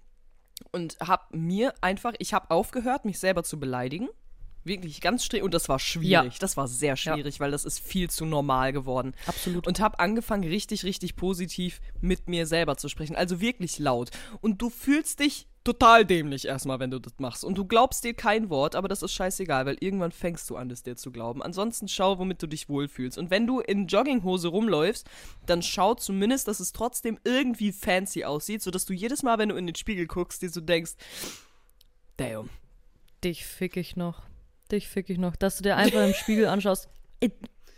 und habe mir einfach, ich habe aufgehört, mich selber zu beleidigen. Wirklich ganz streng. Und das war schwierig. Das war sehr schwierig, weil das ist viel zu normal geworden. Absolut. Und habe angefangen, richtig, richtig positiv mit mir selber zu sprechen. Also wirklich laut. Und du fühlst dich total dämlich erstmal, wenn du das machst. Und du glaubst dir kein Wort, aber das ist scheißegal, weil irgendwann fängst du an, es dir zu glauben. Ansonsten schau, womit du dich wohlfühlst. Und wenn du in Jogginghose rumläufst, dann schau zumindest, dass es trotzdem irgendwie fancy aussieht, sodass du jedes Mal, wenn du in den Spiegel guckst, dir so denkst, damn. Dich fick ich noch. Dich fick ich noch. Dass du dir einfach im Spiegel anschaust.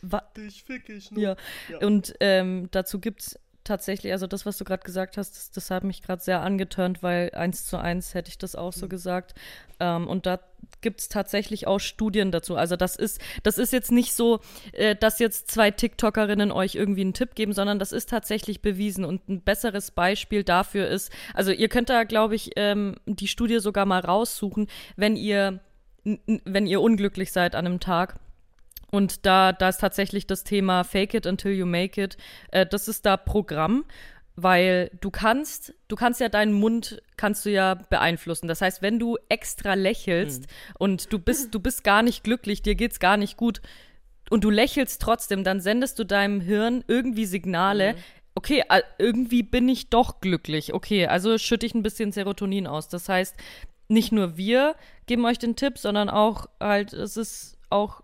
Wa- Dich fick ich Ja. Ja. Und ähm, dazu gibt's tatsächlich, also das, was du gerade gesagt hast, das, das hat mich gerade sehr angeturnt, weil eins zu eins hätte ich das auch so gesagt. Ähm, und da gibt's tatsächlich auch Studien dazu. Also das ist, das ist jetzt nicht so, äh, dass jetzt zwei TikTokerinnen euch irgendwie einen Tipp geben, sondern das ist tatsächlich bewiesen. Und ein besseres Beispiel dafür ist, also ihr könnt da, glaube ich, ähm, die Studie sogar mal raussuchen, wenn ihr, wenn ihr unglücklich seid an einem Tag. Und da, da ist tatsächlich das Thema Fake it until you make it. Äh, das ist da Programm, weil du kannst, du kannst ja deinen Mund kannst du ja beeinflussen. Das heißt, wenn du extra lächelst und du bist, du bist gar nicht glücklich, dir geht's gar nicht gut und du lächelst trotzdem, dann sendest du deinem Hirn irgendwie Signale. Okay, äh, irgendwie bin ich doch glücklich. Okay, also schütte ich ein bisschen Serotonin aus. Das heißt, nicht nur wir geben euch den Tipp, sondern auch halt, es ist auch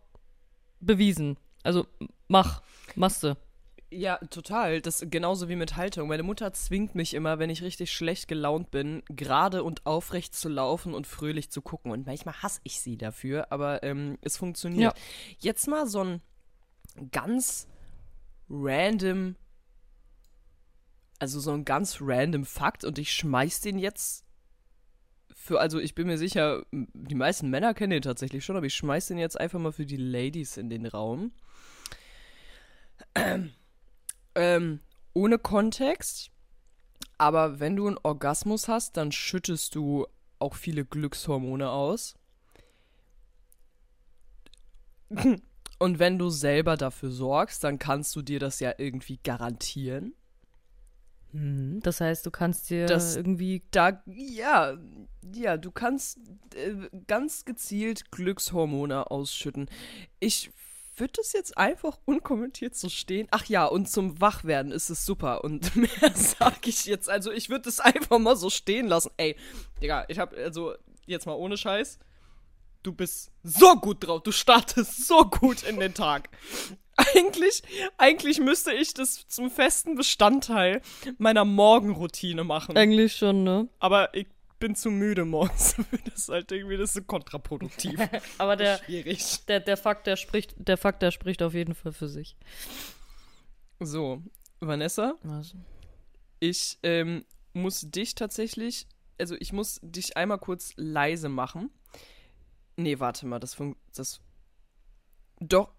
bewiesen. Also mach, machst du. Ja, total. Das genauso wie mit Haltung. Meine Mutter zwingt mich immer, wenn ich richtig schlecht gelaunt bin, gerade und aufrecht zu laufen und fröhlich zu gucken. Und manchmal hasse ich sie dafür, aber ähm, es funktioniert. Jetzt mal so ein ganz random, also so ein ganz random Fakt und ich schmeiß den jetzt für, also ich bin mir sicher, die meisten Männer kennen den tatsächlich schon, aber ich schmeiß den jetzt einfach mal für die Ladies in den Raum. Ähm, ohne Kontext, aber wenn du einen Orgasmus hast, dann schüttest du auch viele Glückshormone aus. Und wenn du selber dafür sorgst, dann kannst du dir das ja irgendwie garantieren. Mhm. Das heißt, du kannst dir Das- irgendwie. Da, ja, ja, du kannst äh, ganz gezielt Glückshormone ausschütten. Ich würde das jetzt einfach unkommentiert so stehen. Ach ja, und zum Wachwerden ist es super. Und mehr sage ich jetzt. Also, ich würde es einfach mal so stehen lassen. Ey, Digga, ich habe, also, jetzt mal ohne Scheiß. Du bist so gut drauf. Du startest so gut in den Tag. Eigentlich, eigentlich müsste ich das zum festen Bestandteil meiner Morgenroutine machen. Eigentlich schon, ne? Aber ich bin zu müde morgens. Das ist halt irgendwie das ist so kontraproduktiv. Aber der, Schwierig. der, der Fakt, der spricht, der Fakt, der spricht auf jeden Fall für sich. So, Vanessa, Also. ich ähm, muss dich tatsächlich, also ich muss dich einmal kurz leise machen. Nee, warte mal, das fun das Doch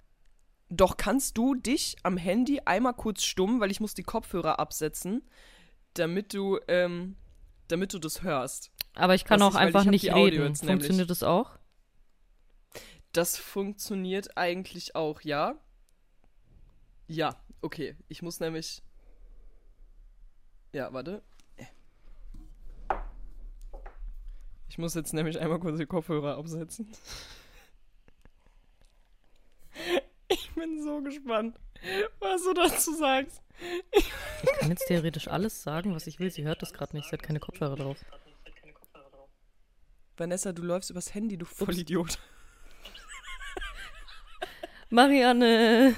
doch kannst du dich am Handy einmal kurz stumm, weil ich muss die Kopfhörer absetzen, damit du ähm, damit du das hörst. Aber ich kann Was auch weil einfach nicht reden. jetzt nämlich. Funktioniert das auch? Das funktioniert eigentlich auch, ja? Ja, okay. Ich muss nämlich. Ja, warte. Ich muss jetzt nämlich einmal kurz die Kopfhörer absetzen. Ich bin so gespannt, was du dazu sagst. Ich kann jetzt theoretisch alles sagen, was ich will. Sie hört das gerade nicht. Sie hat keine Kopfhörer drauf. Vanessa, du läufst übers Handy, du Vollidiot. Marianne,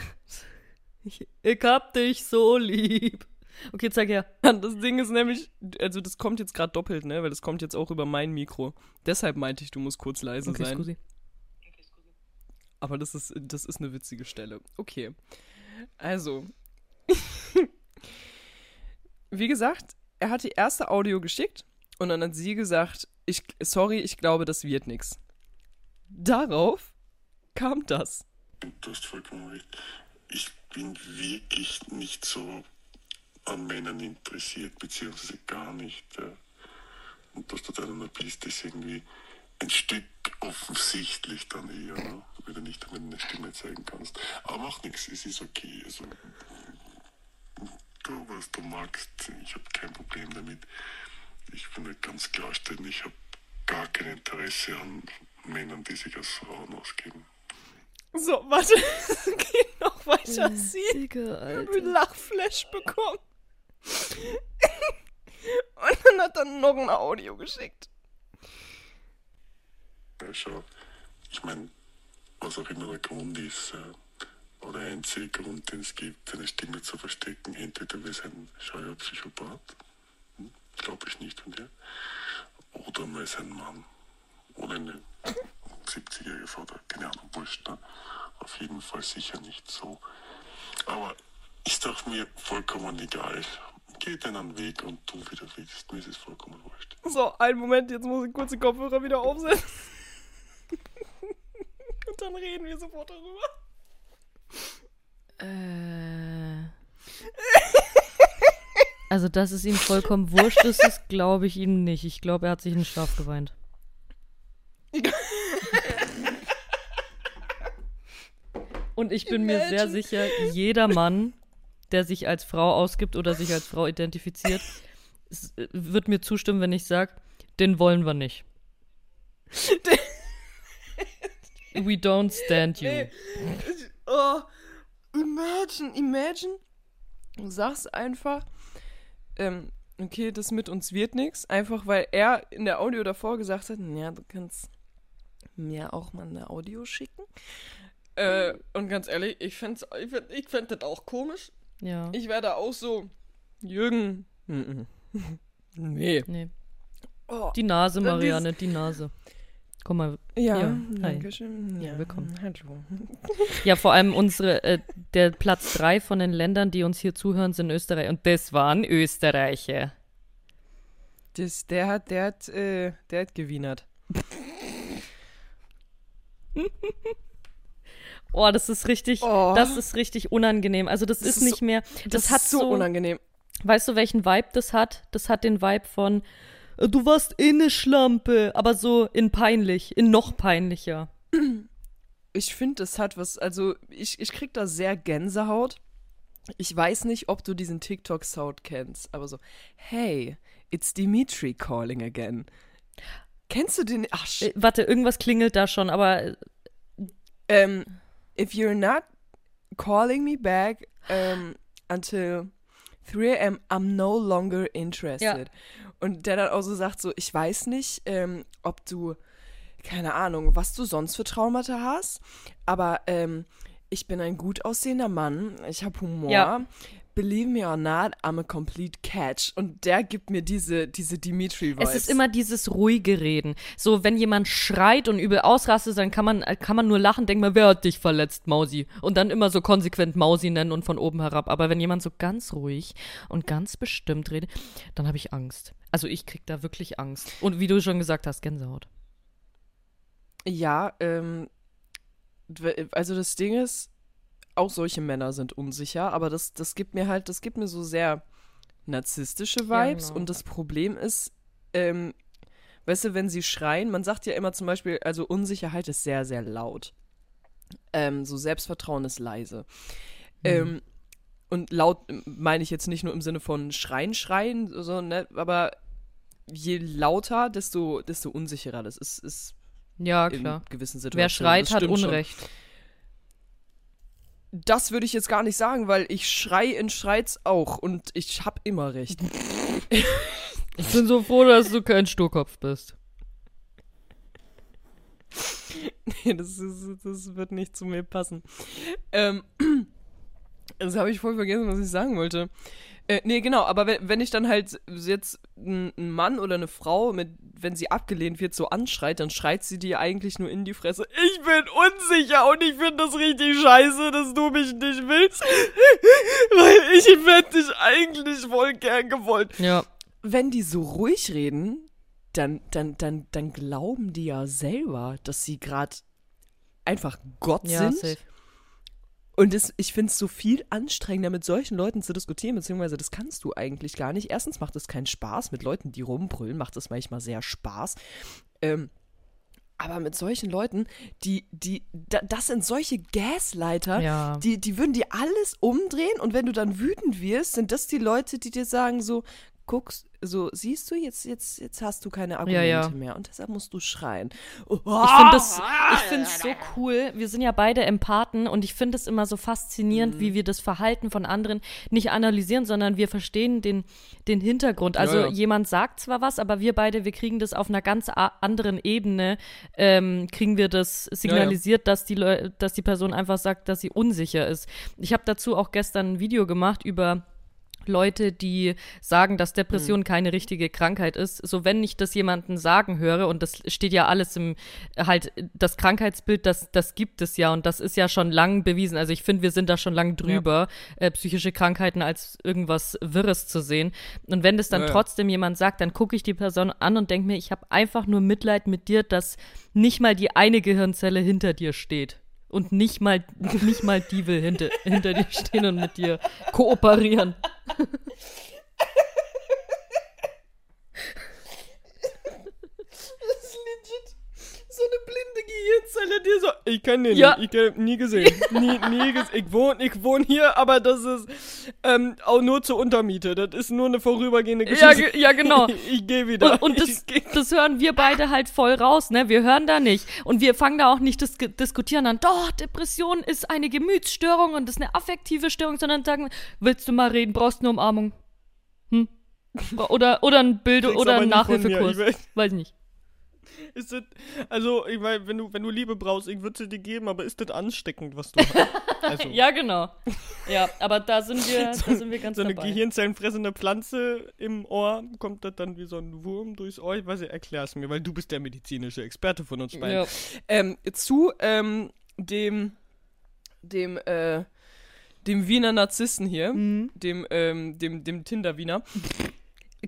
ich, ich hab dich so lieb. Okay, zeig her. Das Ding ist nämlich, also das kommt jetzt gerade doppelt, ne? Weil das kommt jetzt auch über mein Mikro. Deshalb meinte ich, du musst kurz leise Okay, sein. scusi. Aber das ist, das ist eine witzige Stelle. Okay. Also. Wie gesagt, er hat die erste Audio geschickt und dann hat sie gesagt, ich, sorry, ich glaube, das wird nix. Darauf kam das. Du hast vollkommen recht. Ich bin wirklich nicht so an Männern interessiert, beziehungsweise gar nicht. Und dass du da dann bist, ist irgendwie ein Stück offensichtlich dann eher, ne? wenn du nicht damit eine Stimme zeigen kannst. Aber macht nichts, es ist okay. Also, du, was du magst, ich habe kein Problem damit. Ich will nicht ganz klarstellen, ich habe gar kein Interesse an Männern, die sich als Frauen ausgeben. So, warte, es geht noch weiter. Sie Digga, hat einen Lachflash bekommen. Und dann hat er noch ein Audio geschickt. Ja, schau, ich meine, was auch immer der Grund ist, äh, oder der einzige Grund, den es gibt, seine Stimme zu verstecken, entweder wir sind scheuer Psychopath, hm, glaube ich nicht von dir, oder man ist ein Mann, oder eine 70-jährige Frau, oder keine Ahnung, wurscht, ne? auf jeden Fall sicher nicht so. Aber ist doch mir vollkommen egal. Geh deinen Weg und tu, wie du willst. Mir ist es vollkommen wurscht. So, einen Moment, jetzt muss ich kurz die Kopfhörer wieder aufsetzen. Und dann reden wir sofort darüber. Äh. Also, dass es ihm vollkommen wurscht ist, das glaube ich ihm nicht. Ich glaube, er hat sich in den Schlaf geweint. Und ich bin mir sehr Imagine. sicher, jeder Mann, der sich als Frau ausgibt oder sich als Frau identifiziert, wird mir zustimmen, wenn ich sage, den wollen wir nicht. We don't stand you. Nee. Oh, imagine, imagine. Du sagst einfach, ähm, okay, das mit uns wird nichts. Einfach weil er in der Audio davor gesagt hat, ja, du kannst mir auch mal eine Audio schicken. Äh, und ganz ehrlich, ich fänd's, ich fänd, ich fänd das auch komisch. Ja. Ich wäre da auch so, Jürgen, mhm. nee. Nee. Oh. Die Nase, Marianne, die Nase. Komm mal. Ja, Ja, danke schön. Ja, willkommen. Hallo. Ja, vor allem unsere, äh, der Platz drei von den Ländern, die uns hier zuhören, sind Österreich. Und das waren Österreicher. Das, der hat, der hat, äh, der hat gewienert. Oh, das ist richtig, Oh. das ist richtig unangenehm. Also das, Das ist ist nicht so- mehr, das, Das, hat ist so, so, unangenehm. weißt du, welchen Vibe das hat? Das hat den Vibe von, du warst eh ne Schlampe, aber so in peinlich, in noch peinlicher. Ich finde, das hat was, also ich, ich krieg da sehr Gänsehaut. Ich weiß nicht, ob du diesen TikTok-Sound kennst, aber so, hey, it's Dimitri calling again. Kennst du den? Ach, Äh, warte, irgendwas klingelt da schon, aber äh, ähm, if you're not calling me back um, until 3 a.m., I'm no longer interested. Und der dann auch so sagt so, ich weiß nicht, ähm, ob du, keine Ahnung, was du sonst für Traumata hast, aber ähm, ich bin ein gut aussehender Mann, ich habe Humor. Ja. Believe me or not, I'm a complete catch. Und der gibt mir diese, diese Dimitri-Vibes. es ist immer dieses ruhige Reden. So, wenn jemand schreit und übel ausrastet, dann kann man, kann man nur lachen, denkt man, wer hat dich verletzt, Mausi? Und dann immer so konsequent Mausi nennen und von oben herab. Aber wenn jemand so ganz ruhig und ganz bestimmt redet, dann habe ich Angst. Also ich krieg da wirklich Angst. Und wie du schon gesagt hast, Gänsehaut. Ja, ähm, also das Ding ist, auch solche Männer sind unsicher, aber das, das gibt mir halt, das gibt mir so sehr narzisstische Ja, Vibes genau. und das Problem ist, ähm, weißt du, wenn sie schreien, man sagt ja immer zum Beispiel, also Unsicherheit ist sehr, sehr laut. Ähm, so Selbstvertrauen ist leise. Ähm, und laut meine ich jetzt nicht nur im Sinne von schreien, schreien, so, ne, aber je lauter, desto, desto unsicherer das ist, ist Ja, in klar. gewissen Situationen. Wer schreit, hat stimmt schon. Das würde ich jetzt gar nicht sagen, weil ich schrei in Streits auch und ich hab immer recht. Ich bin so froh, dass du kein Sturkopf bist. nee, das, ist, das wird nicht zu mir passen. Ähm, das habe ich voll vergessen, was ich sagen wollte. Äh, nee, genau, aber wenn, wenn ich dann halt jetzt einen Mann oder eine Frau, mit, wenn sie abgelehnt wird, so anschreit, dann schreit sie dir eigentlich nur in die Fresse. Ich bin unsicher und ich finde das richtig scheiße, dass du mich nicht willst. Weil ich hätte dich eigentlich voll gern gewollt. Ja. wenn die so ruhig reden, dann, dann, dann, dann glauben die ja selber, dass sie gerade einfach Gott Ja, sind. safe. Und das, ich finde es so viel anstrengender, mit solchen Leuten zu diskutieren, beziehungsweise das kannst du eigentlich gar nicht. Erstens macht es keinen Spaß, mit Leuten, die rumbrüllen, macht es manchmal sehr Spaß. Ähm, aber mit solchen Leuten, die, die, da, das sind solche Gaslighter, Ja. die, die würden dir alles umdrehen und wenn du dann wütend wirst, sind das die Leute, die dir sagen so, guckst, so, siehst du, jetzt, jetzt, jetzt hast du keine Argumente ja. mehr und deshalb musst du schreien. Ich finde das, ich finde es so cool. Wir sind ja beide Empathen und ich finde es immer so faszinierend, wie wir das Verhalten von anderen nicht analysieren, sondern wir verstehen den, den Hintergrund. Also ja. jemand sagt zwar was, aber wir beide, wir kriegen das auf einer ganz anderen Ebene, ähm, kriegen wir das signalisiert, dass die Leu dass die Person einfach sagt, dass sie unsicher ist. Ich habe dazu auch gestern ein Video gemacht über Leute, die sagen, dass Depression keine richtige Krankheit ist. So, wenn ich das jemanden sagen höre, und das steht ja alles im, halt, das Krankheitsbild, das, das gibt es ja und das ist ja schon lang bewiesen. Also ich finde, wir sind da schon lang drüber, äh, psychische Krankheiten als irgendwas Wirres zu sehen. Und wenn das dann Ja, ja. trotzdem jemand sagt, dann gucke ich die Person an und denke mir, ich habe einfach nur Mitleid mit dir, dass nicht mal die eine Gehirnzelle hinter dir steht. Und nicht mal, nicht mal die will hinter, hinter dir stehen und mit dir kooperieren. Das ist legit so eine blinde Gehirnzelle, die so, ich kann den Ja. nicht, ich hab nie gesehen, nie, nie gesehen, ich wohne, ich wohne hier, aber das ist ähm, auch nur zur Untermiete, das ist nur eine vorübergehende Ja, Geschichte. ge- ja, genau. Ich, ich gehe wieder. Und, und das, das hören wir beide halt voll raus, ne? Wir hören da nicht. Und wir fangen da auch nicht dis diskutieren an, doch, Depression ist eine Gemütsstörung und ist eine affektive Störung, sondern sagen, willst du mal reden, brauchst eine Umarmung. Hm? Oder, oder ein Bild oder ein Nachhilfekurs. ich weiß- Weiß nicht. Ist das, also, ich meine, wenn du, wenn du Liebe brauchst, ich würde sie dir geben, aber ist das ansteckend, was du hast? Also, Ja, genau. Ja, aber da sind wir, da sind wir ganz so eine dabei. gehirnzellenfressende Pflanze im Ohr, kommt das dann wie so ein Wurm durchs Ohr? Ich weiß nicht, erklär's mir, weil du bist der medizinische Experte von uns beiden. Ja. Ähm, zu ähm, dem, dem, äh, dem Wiener Narzissten hier, Mhm. dem, ähm, dem, dem Tinder-Wiener.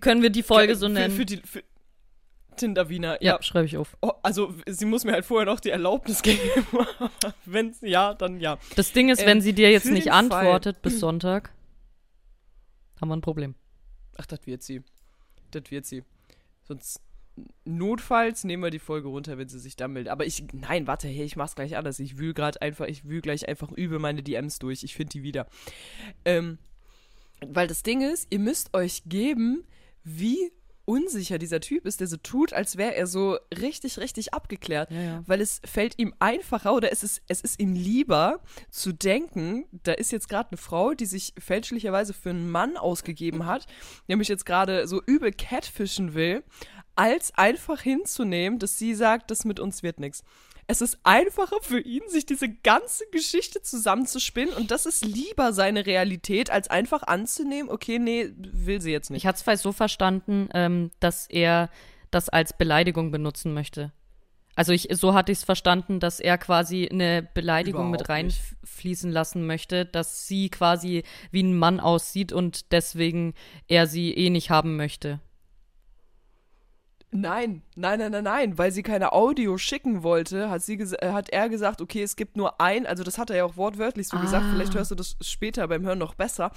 Können wir die Folge so für, nennen? Für die, für Tinder-Wiener, ja, ja. schreibe ich auf. Oh, also, sie muss mir halt vorher noch die Erlaubnis geben. Wenn ja, dann ja. Das Ding ist, Ähm, wenn sie dir jetzt nicht den Fall- antwortet bis Sonntag, haben wir ein Problem. Ach, das wird sie. Das wird sie. Sonst, notfalls nehmen wir die Folge runter, wenn sie sich dann meldet. Aber ich, nein, warte, hey, ich mach's gleich anders. Ich wühl gerade einfach, ich wühl gleich einfach übel meine DMs durch. Ich finde die wieder. Ähm, weil das Ding ist, ihr müsst euch geben, wie unsicher dieser Typ ist, der so tut, als wäre er so richtig, richtig abgeklärt. Ja, ja. Weil es fällt ihm einfacher oder es ist, es ist ihm lieber zu denken, da ist jetzt gerade eine Frau, die sich fälschlicherweise für einen Mann ausgegeben hat, der mich jetzt gerade so übel catfischen will, als einfach hinzunehmen, dass sie sagt, das mit uns wird nichts. Es ist einfacher für ihn, sich diese ganze Geschichte zusammenzuspinnen und das ist lieber seine Realität, als einfach anzunehmen, okay, nee, will sie jetzt nicht. Ich hatte es vielleicht so verstanden, ähm, dass er das als Beleidigung benutzen möchte. Also ich, so hatte ich es verstanden, dass er quasi eine Beleidigung mit Überhaupt nicht. reinfließen lassen möchte, dass sie quasi wie ein Mann aussieht und deswegen er sie eh nicht haben möchte. Nein, nein, nein, nein, nein, weil sie keine Audio schicken wollte, hat, sie äh, hat er gesagt, okay, es gibt nur ein, also das hat er ja auch wortwörtlich so gesagt, Ah. vielleicht hörst du das später beim Hören noch besser.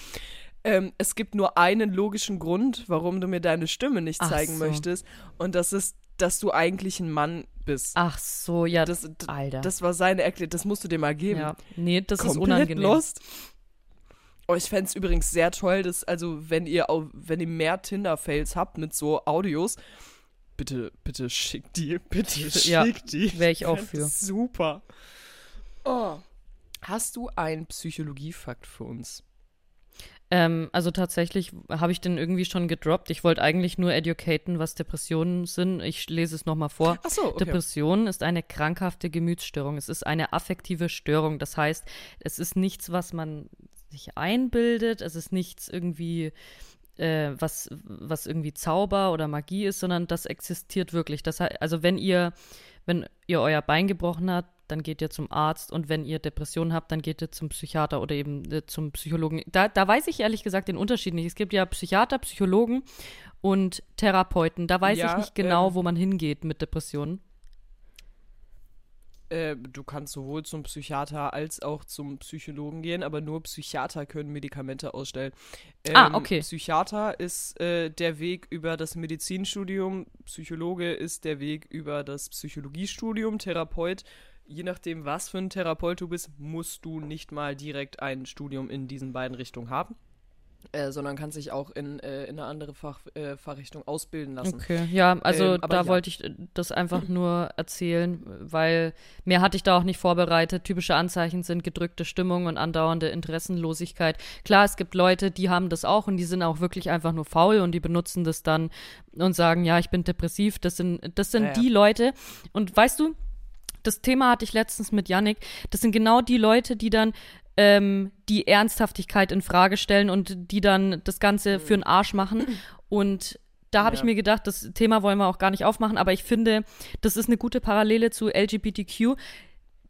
Ähm, es gibt nur einen logischen Grund, warum du mir deine Stimme nicht Ach zeigen so. möchtest. Und das ist, dass du eigentlich ein Mann bist. Ach so, ja, das, Alter. das war seine Erklärung, das musst du dir mal geben. ja, nee, das ist Komplett unangenehm. lost. Oh, ich fände es übrigens sehr toll, dass, also, wenn ihr, wenn ihr mehr Tinder-Fails habt mit so Audios, bitte, bitte schickt die, bitte Ja, schickt die. wär ich auch für. Super. Oh. Hast du einen Psychologiefakt für uns? Ähm, also tatsächlich habe ich den irgendwie schon gedroppt. Ich wollte eigentlich nur educaten, was Depressionen sind. Ich lese es nochmal vor. Ach so, okay. Depression ist eine krankhafte Gemütsstörung. Es ist eine affektive Störung. Das heißt, es ist nichts, was man sich einbildet. Es ist nichts irgendwie, äh, was, was irgendwie Zauber oder Magie ist, sondern das existiert wirklich. Das heißt, also wenn ihr, wenn ihr euer Bein gebrochen habt, dann geht ihr zum Arzt und wenn ihr Depressionen habt, dann geht ihr zum Psychiater oder eben äh, zum Psychologen. Da, da weiß ich ehrlich gesagt den Unterschied nicht. Es gibt ja Psychiater, Psychologen und Therapeuten. Da weiß Ja, ich nicht genau, ähm, wo man hingeht mit Depressionen. Äh, du kannst sowohl zum Psychiater als auch zum Psychologen gehen, aber nur Psychiater können Medikamente ausstellen. Ähm, Ah, okay. Psychiater ist äh, der Weg über das Medizinstudium, Psychologe ist der Weg über das Psychologiestudium, Therapeut. Je nachdem, was für ein Therapeut du bist, musst du nicht mal direkt ein Studium in diesen beiden Richtungen haben, äh, sondern kannst dich auch in, äh, in eine andere Fach, äh, Fachrichtung ausbilden lassen. Okay, ja, also Ähm, da ja. wollte ich äh, das einfach nur erzählen, weil mehr hatte ich da auch nicht vorbereitet. Typische Anzeichen sind gedrückte Stimmung und andauernde Interessenlosigkeit. Klar, es gibt Leute, die haben das auch und die sind auch wirklich einfach nur faul und die benutzen das dann und sagen, ja, ich bin depressiv. Das sind, das sind Ja, ja. die Leute. Und weißt du, das Thema hatte ich letztens mit Yannick. Das sind genau die Leute, die dann ähm, die Ernsthaftigkeit in Frage stellen und die dann das Ganze für den Arsch machen. Und da habe ich Ja. mir gedacht, das Thema wollen wir auch gar nicht aufmachen, aber ich finde, das ist eine gute Parallele zu LGBTQ.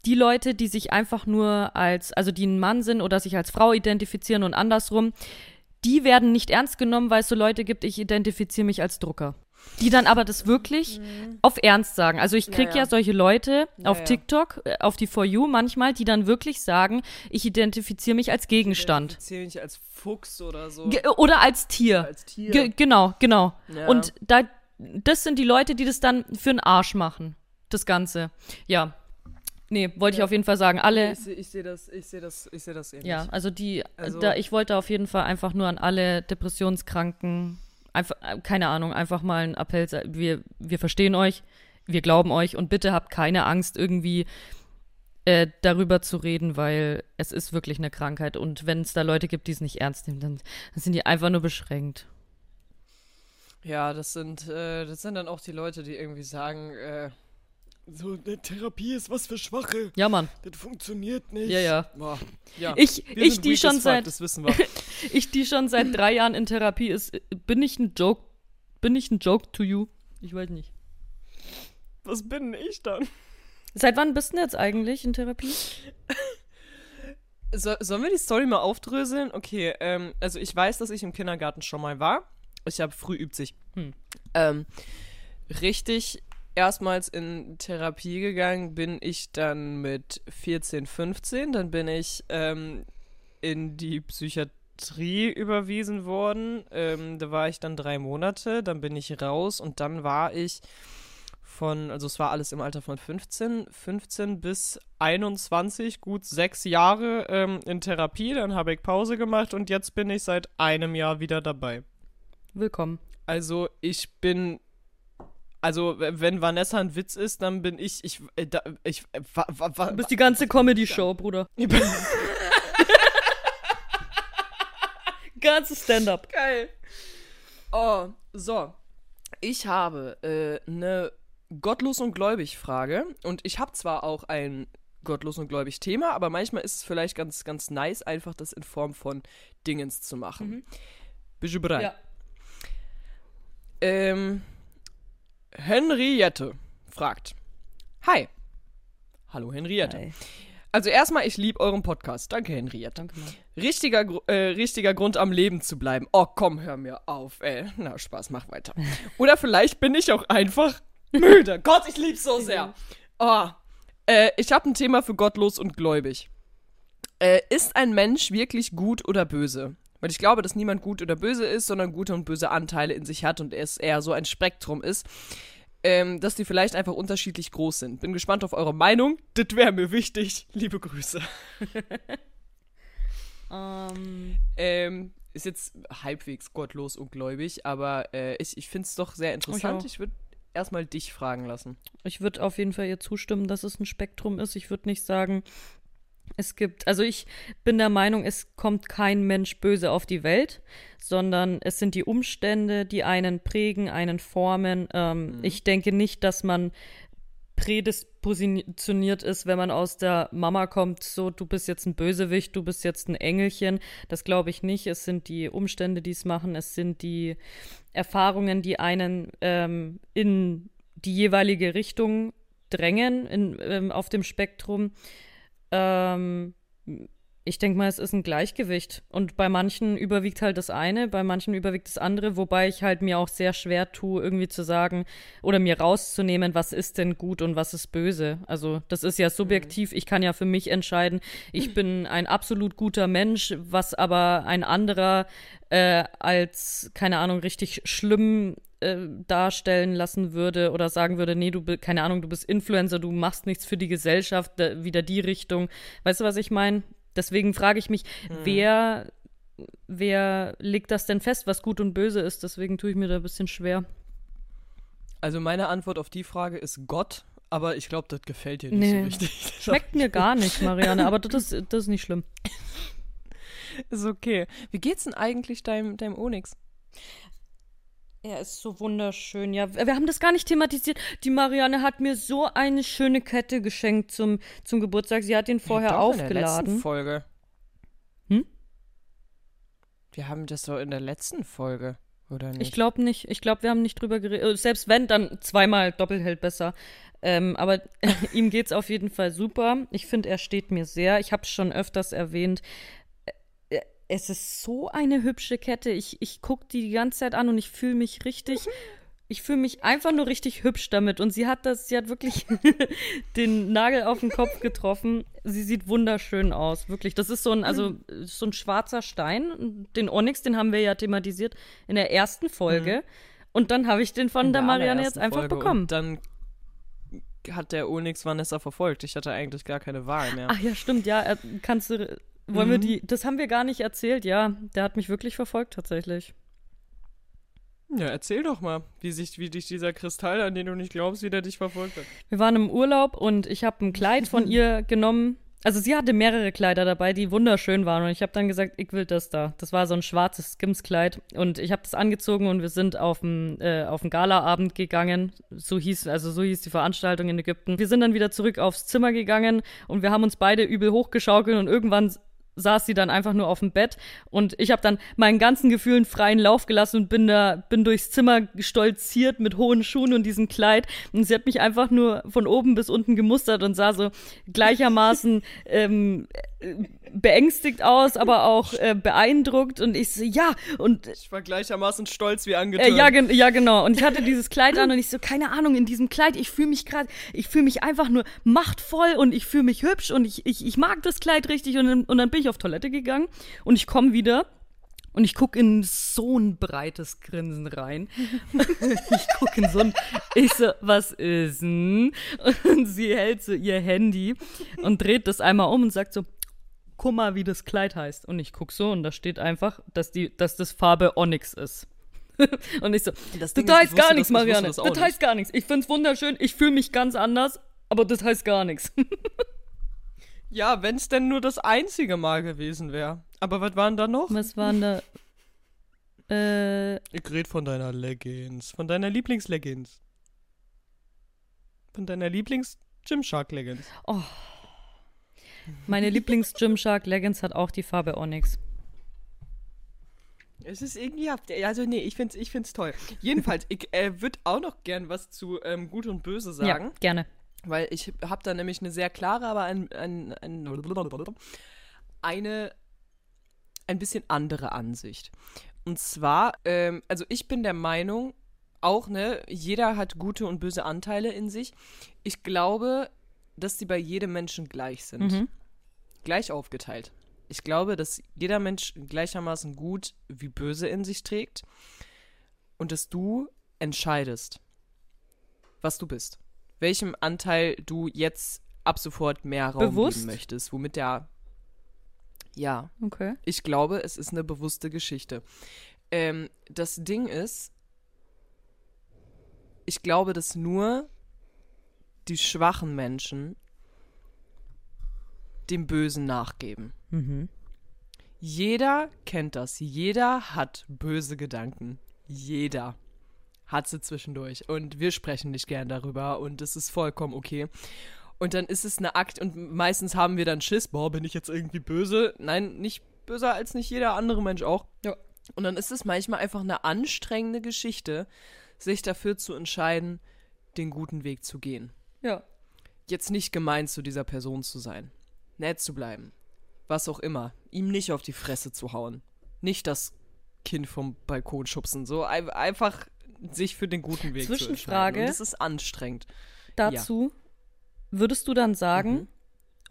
Die Leute, die sich einfach nur als, also die ein Mann sind oder sich als Frau identifizieren und andersrum, die werden nicht ernst genommen, weil es so Leute gibt, ich identifiziere mich als Drucker. Die dann aber das wirklich auf Ernst sagen. Also ich krieg ja, Mhm. Ja, ja. solche Leute auf ja. TikTok, äh, auf die For You manchmal, die dann wirklich sagen, ich identifiziere mich als Gegenstand. Identifiziere mich als Fuchs oder so. Ge oder als Tier. als Tier. Ge genau, genau. Ja. Und da, das sind die Leute, die das dann für den Arsch machen. Das Ganze. Ja. Nee, wollte ich Ja. auf jeden Fall sagen. Alle, Ich sehe ich seh das, ich sehe das, ich sehe das ähnlich. ja, also die, Also- da, ich wollte auf jeden Fall einfach nur an alle Depressionskranken, einfach, äh, keine Ahnung, einfach mal einen Appell, wir, wir verstehen euch, wir glauben euch und bitte habt keine Angst, irgendwie äh, darüber zu reden, weil es ist wirklich eine Krankheit und wenn es da Leute gibt, die es nicht ernst nehmen, dann, dann sind die einfach nur beschränkt. Ja, das sind, äh, das sind dann auch die Leute, die irgendwie sagen, äh, So, eine Therapie ist was für Schwache. Ja, Mann. Das funktioniert nicht. Ja, ja. Boah. ja. Ich, Wir ich sind die schon fuck, seit, Das wissen wir. ich die schon seit drei Jahren in Therapie ist, bin ich ein Joke, bin ich ein Joke to you? Ich weiß nicht. Was bin ich dann? Seit wann bist du denn jetzt eigentlich in Therapie? So, sollen wir die Story mal aufdröseln? Okay, ähm, also ich weiß, dass ich im Kindergarten schon mal war. Ich habe früh übt sich. Hm. Ähm, richtig erstmals in Therapie gegangen bin ich dann mit 14, 15. Dann bin ich ähm, in die Psychiatrie überwiesen worden. Ähm, da war ich dann drei Monate. Dann bin ich raus und dann war ich von, also es war alles im Alter von 15, 15 bis 21, gut sechs Jahre ähm, in Therapie. Dann habe ich Pause gemacht und jetzt bin ich seit einem Jahr wieder dabei. Willkommen. Also ich bin, also wenn Vanessa ein Witz ist, dann bin ich, ich, äh, da, ich, äh, wa, wa, wa, Du bist die ganze Comedy-Show, Bruder. Ganze Stand-up. Geil. Oh, so. Ich habe äh, eine Gottlos und gläubig Frage und ich habe zwar auch ein Gottlos und gläubig Thema, aber manchmal ist es vielleicht ganz, ganz nice, einfach das in Form von Dingens zu machen. Bist du bereit? Ja. Ähm, Henriette fragt. Hi. Hallo Henriette. Hi. Also erstmal, ich liebe euren Podcast. Danke Henriette. Danke. Richtiger, äh, richtiger Grund am Leben zu bleiben. Oh, komm, hör mir auf, ey. Na, Spaß, mach weiter. Oder vielleicht bin ich auch einfach müde. Gott, ich lieb's so sehr. Oh, äh, ich habe ein Thema für gottlos und gläubig. Äh, ist ein Mensch wirklich gut oder böse? Weil ich glaube, dass niemand gut oder böse ist, sondern gute und böse Anteile in sich hat und es eher so ein Spektrum ist, ähm, dass die vielleicht einfach unterschiedlich groß sind. Bin gespannt auf eure Meinung. Das wäre mir wichtig. Liebe Grüße. Ähm, Ähm, ist jetzt halbwegs gottlos und gläubig, aber äh, ich, ich finde es doch sehr interessant. auch. Ich würde erstmal dich fragen lassen. ich würde auf jeden Fall ihr zustimmen, dass es ein Spektrum ist. Ich würde nicht sagen, es gibt, also ich bin der Meinung, es kommt kein Mensch böse auf die Welt, sondern es sind die Umstände, die einen prägen, einen formen. Ähm, Ich denke nicht, dass man prädispositioniert ist, wenn man aus der Mama kommt, so du bist jetzt ein Bösewicht, du bist jetzt ein Engelchen. Das glaube ich nicht. Es sind die Umstände, die es machen, es sind die Erfahrungen, die einen ähm, in die jeweilige Richtung drängen in, ähm, auf dem Spektrum. Ähm, ich denke mal, es ist ein Gleichgewicht. Und bei manchen überwiegt halt das eine, bei manchen überwiegt das andere, wobei ich halt mir auch sehr schwer tue, irgendwie zu sagen oder mir rauszunehmen, was ist denn gut und was ist böse. Also das ist ja subjektiv. Ich kann ja für mich entscheiden, ich bin ein absolut guter Mensch, was aber ein anderer äh, als, keine Ahnung, richtig schlimm äh, darstellen lassen würde oder sagen würde, nee, du bist, keine Ahnung, du bist Influencer, du machst nichts für die Gesellschaft, da, wieder die Richtung. Weißt du, was ich meine? Deswegen frage ich mich, wer, wer legt das denn fest, was gut und böse ist? Deswegen tue ich mir da ein bisschen schwer. Also meine Antwort auf die Frage ist Gott, aber ich glaube, das gefällt dir nicht so Nee. richtig. Schmeckt mir gar nicht, Marianne, aber das ist, das ist nicht schlimm. ist okay. Wie geht's denn eigentlich deinem, deinem Onyx? Er ist so wunderschön. Ja, wir haben das gar nicht thematisiert. Die Marianne hat mir so eine schöne Kette geschenkt zum, zum Geburtstag. Sie hat ihn vorher Doch, In der letzten aufgeladen. Folge. Hm? Wir haben das so in der letzten Folge, oder nicht? Ich glaube nicht. Ich glaube, wir haben nicht drüber geredet. Selbst wenn, dann zweimal doppelt hält besser. Ähm, aber ihm geht's auf jeden Fall super. Ich finde, er steht mir sehr. Ich habe es schon öfters erwähnt. Äh, Es ist so eine hübsche Kette. Ich, ich gucke die die ganze Zeit an und ich fühle mich richtig. Ich fühle mich einfach nur richtig hübsch damit. Und sie hat das, sie hat wirklich den Nagel auf den Kopf getroffen. Sie sieht wunderschön aus, wirklich. Das ist so ein, also so ein schwarzer Stein. Den Onyx, den haben wir ja thematisiert in der ersten Folge. Und dann habe ich den von In der Marianne jetzt einfach Folge. bekommen. Und dann hat der Onyx Vanessa verfolgt. Ich hatte eigentlich gar keine Wahl mehr. Ach ja, stimmt, ja. äh, Kannst du. Wollen wir Mhm. die. Das haben wir gar nicht erzählt, ja. Der hat mich wirklich verfolgt, tatsächlich. Ja, erzähl doch mal, wie sich, wie dich dieser Kristall, an den du nicht glaubst, wie der dich verfolgt hat. Wir waren im Urlaub und ich habe ein Kleid von ihr genommen Also sie hatte mehrere Kleider dabei, die wunderschön waren und ich habe dann gesagt, ich will das da. Das war so ein schwarzes Skims-Kleid und ich habe das angezogen und wir sind auf den äh, auf Galaabend gegangen. So hieß also so hieß die Veranstaltung in Ägypten. Wir sind dann wieder zurück aufs Zimmer gegangen und wir haben uns beide übel hochgeschaukelt und irgendwann saß sie dann einfach nur auf dem Bett und ich habe dann meinen ganzen Gefühlen freien Lauf gelassen und bin da bin durchs Zimmer stolziert mit hohen Schuhen und diesem Kleid. Und sie hat mich einfach nur von oben bis unten gemustert und sah so gleichermaßen ähm, beängstigt aus, aber auch äh, beeindruckt und ich so, ja, und Ich war gleichermaßen stolz wie angetan. äh, ja, gen ja, genau. Und ich hatte dieses Kleid an und ich so, keine Ahnung, in diesem Kleid, ich fühle mich gerade, ich fühle mich einfach nur machtvoll und ich fühle mich hübsch und ich, ich, ich mag das Kleid richtig und, dann- und dann bin ich auf Toilette gegangen und ich komme wieder und ich guck in so ein breites Grinsen rein. ich guck in so ein, ich so, was ist denn? Und sie hält so ihr Handy und dreht das einmal um und sagt so, guck mal, wie das Kleid heißt. Und ich guck so und da steht einfach, dass die, dass das Farbe Onyx ist. und ich so, Das das, Ding heißt gar nichts, Marianne. das Das, heißt gar nichts. Ich find's wunderschön. Ich fühle mich ganz anders, aber das heißt gar nichts. Ja, wenn es denn nur das einzige Mal gewesen wäre. Aber was waren da noch? Was waren da? Äh, Ich red von deiner Leggings. Von deiner Lieblingsleggings. Von deiner Lieblings Gymshark Leggings. Meine Lieblings Gymshark Leggings hat auch die Farbe Onyx. Es ist irgendwie, also nee, ich find's, ich find's toll. Jedenfalls, ich äh, würde auch noch gern was zu ähm, Gut und Böse sagen. Ja, gerne. Weil ich habe da nämlich eine sehr klare, aber ein, ein, ein, eine ein bisschen andere Ansicht. Und zwar, ähm, also ich bin der Meinung, auch, ne, jeder hat gute und böse Anteile in sich. Ich glaube, dass die bei jedem Menschen gleich sind. Mhm. Gleich aufgeteilt. Ich glaube, dass jeder Mensch gleichermaßen gut wie böse in sich trägt und dass du entscheidest, was du bist. Welchem Anteil du jetzt ab sofort mehr Raum Bewusst? geben möchtest. Womit der. Ja, Okay. ich glaube, es ist eine bewusste Geschichte. Ähm, das Ding ist, ich glaube, dass nur die schwachen Menschen dem Bösen nachgeben. Mhm. Jeder kennt das. Jeder hat böse Gedanken. Jeder hat sie zwischendurch. Und wir sprechen nicht gern darüber und es ist vollkommen okay. Und dann ist es eine Akt und meistens haben wir dann Schiss, boah, bin ich jetzt irgendwie böse? Nein, nicht böser als nicht jeder andere Mensch auch. Ja. Und dann ist es manchmal einfach eine anstrengende Geschichte, sich dafür zu entscheiden, den guten Weg zu gehen. Ja. Jetzt nicht gemein zu dieser Person zu sein. Nett zu bleiben. Was auch immer. Ihm nicht auf die Fresse zu hauen. Nicht das Kind vom Balkon schubsen. So ein- einfach sich für den guten Weg Zwischenfrage. zu entscheiden. Und das ist anstrengend. Dazu würdest du dann sagen, Mhm.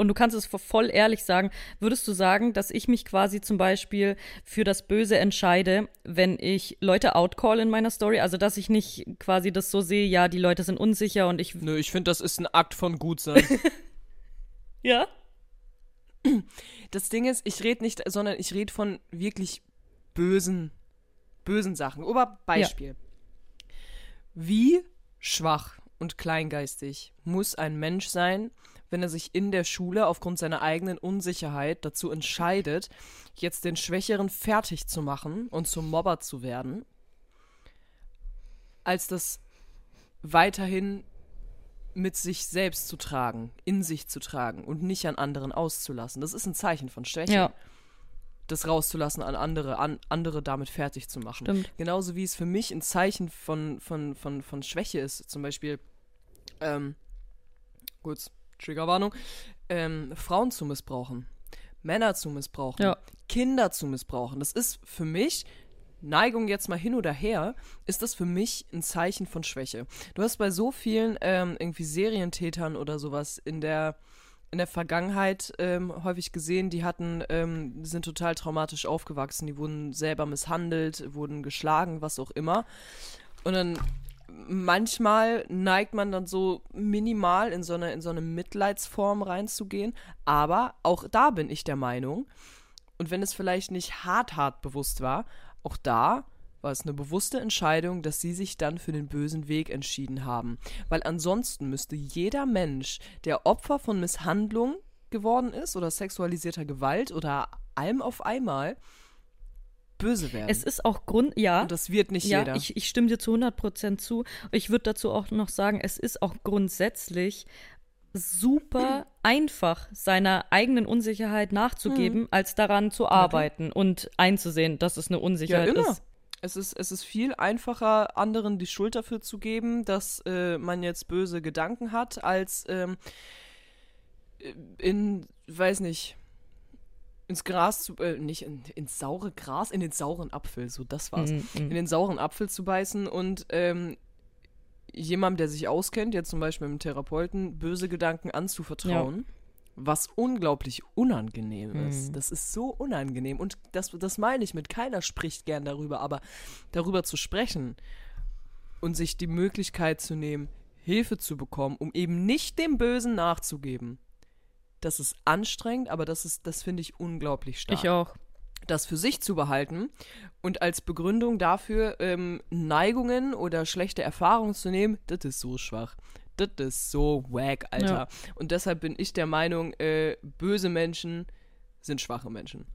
Und du kannst es voll ehrlich sagen, würdest du sagen, dass ich mich quasi zum Beispiel für das Böse entscheide, wenn ich Leute outcall in meiner Story? Also, dass ich nicht quasi das so sehe, ja, die Leute sind unsicher und ich. Nö, ich finde, das ist ein Akt von Gutsein. Ja? das Ding ist, ich rede nicht, sondern ich rede von wirklich bösen, bösen Sachen. Oberbeispiel. Wie schwach und kleingeistig muss ein Mensch sein, wenn er sich in der Schule aufgrund seiner eigenen Unsicherheit dazu entscheidet, jetzt den Schwächeren fertig zu machen und zum Mobber zu werden, als das weiterhin mit sich selbst zu tragen, in sich zu tragen und nicht an anderen auszulassen. Das ist ein Zeichen von Schwäche. Ja, Das rauszulassen an andere, an andere damit fertig zu machen. stimmt. Genauso wie es für mich ein Zeichen von, von, von, von Schwäche ist. Zum Beispiel, ähm, kurz, Triggerwarnung, ähm, Frauen zu missbrauchen, Männer zu missbrauchen, Ja. Kinder zu missbrauchen. Das ist für mich, Neigung jetzt mal hin oder her, ist das für mich ein Zeichen von Schwäche. Du hast bei so vielen ähm, irgendwie Serientätern oder sowas in der in der Vergangenheit ähm, häufig gesehen, die hatten, ähm, sind total traumatisch aufgewachsen, die wurden selber misshandelt, wurden geschlagen, was auch immer. Und dann manchmal neigt man dann so minimal in so eine, in so eine Mitleidsform reinzugehen. Aber auch da bin ich der Meinung, und wenn es vielleicht nicht hart, hart bewusst war, auch da war es eine bewusste Entscheidung, dass sie sich dann für den bösen Weg entschieden haben. Weil ansonsten müsste jeder Mensch, der Opfer von Misshandlung geworden ist oder sexualisierter Gewalt oder allem auf einmal böse werden. Es ist auch Grund, ja. Und das wird nicht ja, jeder. Ich, ich stimme dir zu 100% zu. Ich würde dazu auch noch sagen, es ist auch grundsätzlich super einfach, seiner eigenen Unsicherheit nachzugeben, als daran zu arbeiten und einzusehen, dass es eine Unsicherheit Ja, immer. ist. Es ist, es ist viel einfacher, anderen die Schuld dafür zu geben, dass äh, man jetzt böse Gedanken hat, als ähm, in, weiß nicht, ins Gras zu, äh, nicht in, ins saure Gras, in den sauren Apfel, so das war's. Mm, In mm. den sauren Apfel zu beißen und ähm, jemandem, der sich auskennt, jetzt zum Beispiel mit einem Therapeuten, böse Gedanken anzuvertrauen. Was unglaublich unangenehm ist. Mhm. Das ist so unangenehm. Und das, das meine ich mit, keiner spricht gern darüber, aber darüber zu sprechen und sich die Möglichkeit zu nehmen, Hilfe zu bekommen, um eben nicht dem Bösen nachzugeben. Das ist anstrengend, aber das ist, das finde ich unglaublich stark Ich auch. das für sich zu behalten und als Begründung dafür ähm, Neigungen oder schlechte Erfahrungen zu nehmen, das ist so schwach. Das ist so wack, Alter. Ja. Und deshalb bin ich der Meinung, äh, böse Menschen sind schwache Menschen.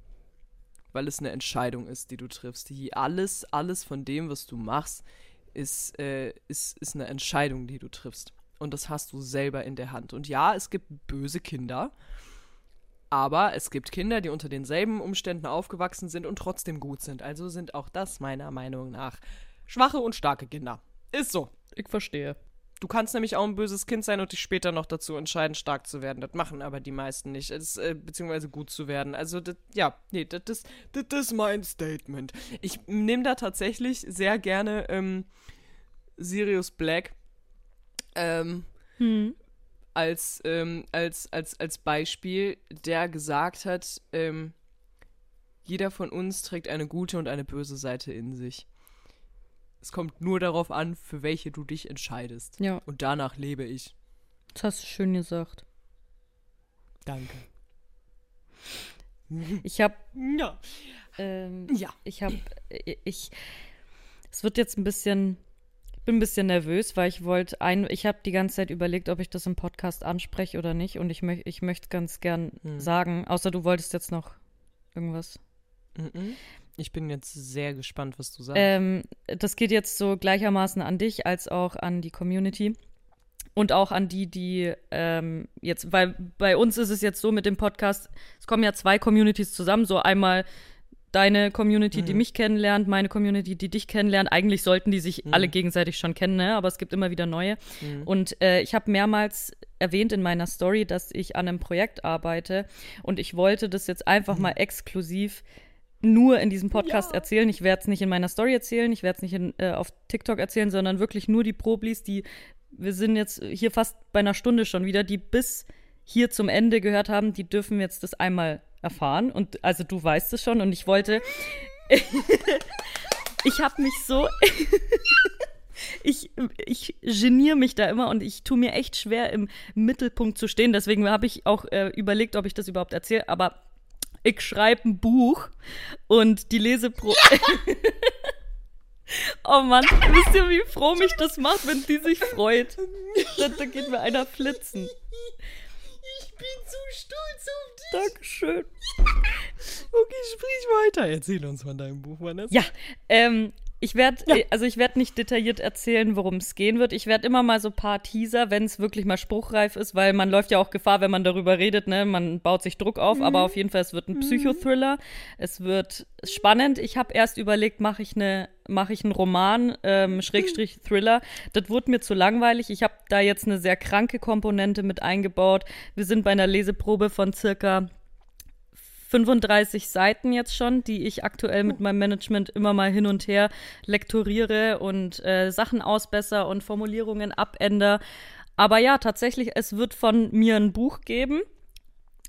Weil es eine Entscheidung ist, die du triffst. Die alles, alles von dem, was du machst, ist, äh, ist, ist eine Entscheidung, die du triffst. Und das hast du selber in der Hand. Und ja, es gibt böse Kinder. Aber es gibt Kinder, die unter denselben Umständen aufgewachsen sind und trotzdem gut sind. Also sind auch das meiner Meinung nach schwache und starke Kinder. Ist so. Ich verstehe. Du kannst nämlich auch ein böses Kind sein und dich später noch dazu entscheiden, stark zu werden. Das machen aber die meisten nicht. Das, äh, beziehungsweise gut zu werden. Also, das, ja, nee, das ist, das ist mein Statement. Ich nehme da tatsächlich sehr gerne ähm, Sirius Black ähm, Hm. als, ähm, als, als, als Beispiel, der gesagt hat, ähm, jeder von uns trägt eine gute und eine böse Seite in sich. Es kommt nur darauf an, für welche du dich entscheidest. Ja, Und danach lebe ich. das hast du schön gesagt. Danke. Ich habe Ja. ähm, Ja. ich habe ich es wird jetzt ein bisschen bin ein bisschen nervös, weil ich wollte ein ich habe die ganze Zeit überlegt, ob ich das im Podcast anspreche oder nicht und ich möchte ich möchte ganz gern Hm. sagen, außer du wolltest jetzt noch irgendwas. Mhm. Ich bin jetzt sehr gespannt, was du sagst. Ähm, das geht jetzt so gleichermaßen an dich als auch an die Community. Und auch an die, die ähm, jetzt, weil bei uns ist es jetzt so mit dem Podcast, es kommen ja zwei Communities zusammen, so einmal deine Community, die Mhm. mich kennenlernt, meine Community, die dich kennenlernt. Eigentlich sollten die sich Mhm. alle gegenseitig schon kennen, ne? aber es gibt immer wieder neue. Mhm. Und äh, ich habe mehrmals erwähnt in meiner Story, dass ich an einem Projekt arbeite und ich wollte das jetzt einfach mal exklusiv nur in diesem Podcast Ja. erzählen. Ich werde es nicht in meiner Story erzählen, ich werde es nicht in, äh, auf TikTok erzählen, sondern wirklich nur die Problis, die wir sind jetzt hier fast bei einer Stunde schon wieder, die bis hier zum Ende gehört haben, die dürfen jetzt das einmal erfahren. Und also du weißt es schon und ich wollte. ich habe mich so. ich, ich geniere mich da immer und ich tue mir echt schwer, im Mittelpunkt zu stehen. Deswegen habe ich auch äh, überlegt, ob ich das überhaupt erzähle. Aber ich schreibe ein Buch und die Lesepro. oh Mann, wisst ihr, wie froh mich das macht, wenn die sich freut? Da, geht mir einer flitzen. Ich bin so stolz auf. Dankeschön. Okay, sprich weiter. Erzähl uns von deinem Buch, Vanessa. Ja, ähm, ich werde, also ich werde nicht detailliert erzählen, worum es gehen wird. Ich werde immer mal so ein paar Teaser, wenn es wirklich mal spruchreif ist, weil man läuft ja auch Gefahr, wenn man darüber redet, ne? Man baut sich Druck auf, aber auf jeden Fall, es wird ein Psychothriller. Es wird spannend. Ich habe erst überlegt, mache ich eine, mache ich einen Roman, ähm, Schrägstrich Thriller. Das wurde mir zu langweilig. Ich habe da jetzt eine sehr kranke Komponente mit eingebaut. Wir sind bei einer Leseprobe von circa 35 Seiten jetzt schon, die ich aktuell mit meinem Management immer mal hin und her lektoriere und äh, Sachen ausbesser und Formulierungen abänder. Aber ja, tatsächlich, es wird von mir ein Buch geben.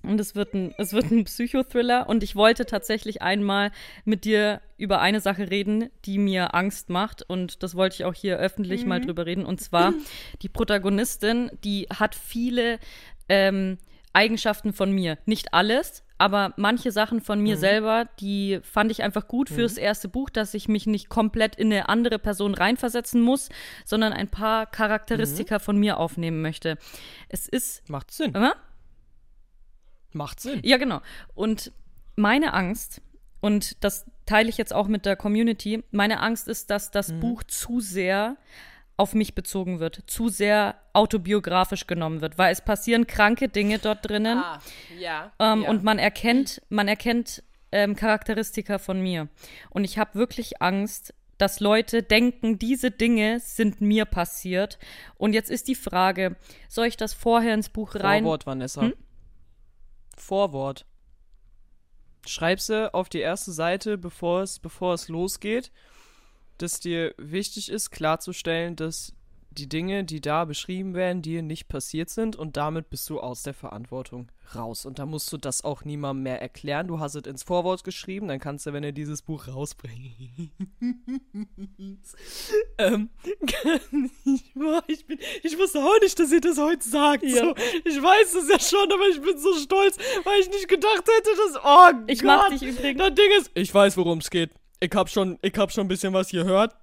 Und es wird ein, es wird ein Psychothriller. Und ich wollte tatsächlich einmal mit dir über eine Sache reden, die mir Angst macht. Und das wollte ich auch hier öffentlich mal drüber reden. Und zwar die Protagonistin, die hat viele ähm, Eigenschaften von mir. Nicht alles, aber manche Sachen von mir selber, die fand ich einfach gut fürs erste Buch, dass ich mich nicht komplett in eine andere Person reinversetzen muss, sondern ein paar Charakteristika von mir aufnehmen möchte. Es ist. Macht Sinn. Immer? Macht Sinn. Ja, genau. Und meine Angst, und das teile ich jetzt auch mit der Community, meine Angst ist, dass das Mhm. Buch zu sehr auf mich bezogen wird, zu sehr autobiografisch genommen wird, weil es passieren kranke Dinge dort drinnen. Ah, ja. Ähm, ja. Und man erkennt, man erkennt ähm, Charakteristika von mir. Und ich habe wirklich Angst, dass Leute denken, diese Dinge sind mir passiert. Und jetzt ist die Frage, soll ich das vorher ins Buch rein? Vorwort, Vanessa. Hm? Vorwort. Schreib sie auf die erste Seite, bevor es, bevor es losgeht, dass dir wichtig ist, klarzustellen, dass die Dinge, die da beschrieben werden, dir nicht passiert sind und damit bist du aus der Verantwortung raus. Und da musst du das auch niemandem mehr erklären. Du hast es ins Vorwort geschrieben, dann kannst du, wenn du dieses Buch rausbringst. ähm, ich, boah, ich, bin, ich wusste auch nicht, dass ihr das heute sagt. Ja. So, ich weiß es ja schon, aber ich bin so stolz, weil ich nicht gedacht hätte, dass. Oh Ich Gott. mach dich übrigens. Das Ding ist, ich weiß, worum es geht. Ich hab schon, ich hab schon ein bisschen was gehört.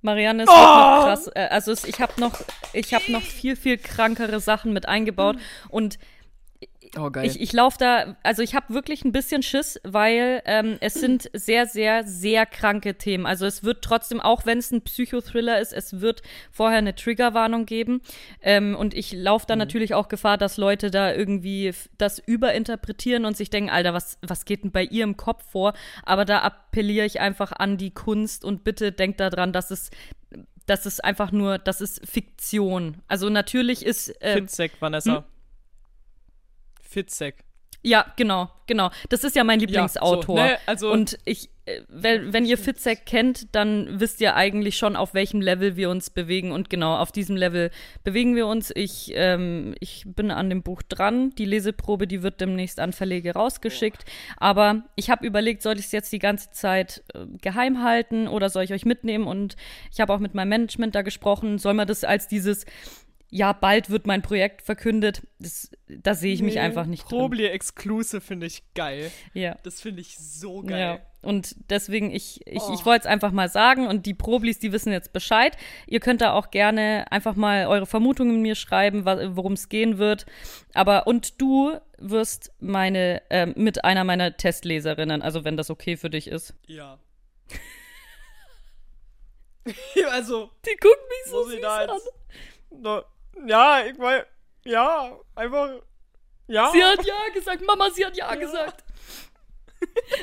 Marianne ist Oh! noch krass. Äh, also ich habe noch, ich habe noch viel viel krankere Sachen mit eingebaut und Oh, geil. ich, ich laufe da, also ich habe wirklich ein bisschen Schiss, weil ähm, es sind sehr, sehr, sehr kranke Themen. Also es wird trotzdem, auch wenn es ein Psychothriller ist, es wird vorher eine Triggerwarnung geben. Ähm, und ich laufe da natürlich auch Gefahr, dass Leute da irgendwie das überinterpretieren und sich denken, Alter, was, was geht denn bei ihr im Kopf vor? Aber da appelliere ich einfach an die Kunst und bitte denkt daran, dass es das ist einfach nur, das ist Fiktion. Also natürlich ist ähm, Fitzek, Vanessa. Fitzek. Ja, genau, genau. Das ist ja mein Lieblingsautor. so, ne, also- und ich, äh, wenn, wenn ihr Fitzek kennt, dann wisst ihr eigentlich schon, auf welchem Level wir uns bewegen. Und genau, auf diesem Level bewegen wir uns. Ich, ähm, ich bin an dem Buch dran. Die Leseprobe, die wird demnächst an Verlege rausgeschickt. Aber ich habe überlegt, soll ich es jetzt die ganze Zeit äh, geheim halten oder soll ich euch mitnehmen? Und ich habe auch mit meinem Management da gesprochen. Soll man das als dieses ja, bald wird mein Projekt verkündet. Das, da sehe ich mich Nee, einfach nicht drin. Probli Exclusive finde ich geil. Ja. Das finde ich so Ja, geil. und deswegen, ich, ich, Oh. ich wollte es einfach mal sagen und die Problis, die wissen jetzt Bescheid. Ihr könnt da auch gerne einfach mal eure Vermutungen mir schreiben, worum es gehen wird. Aber, und du wirst meine, ähm, mit einer meiner Testleserinnen, also wenn das okay für dich ist. Ja. ja also, Die guckt mich muss ich da jetzt. No, ja, ich meine, ja, einfach. Ja. Sie hat ja gesagt, Mama, sie hat ja, gesagt.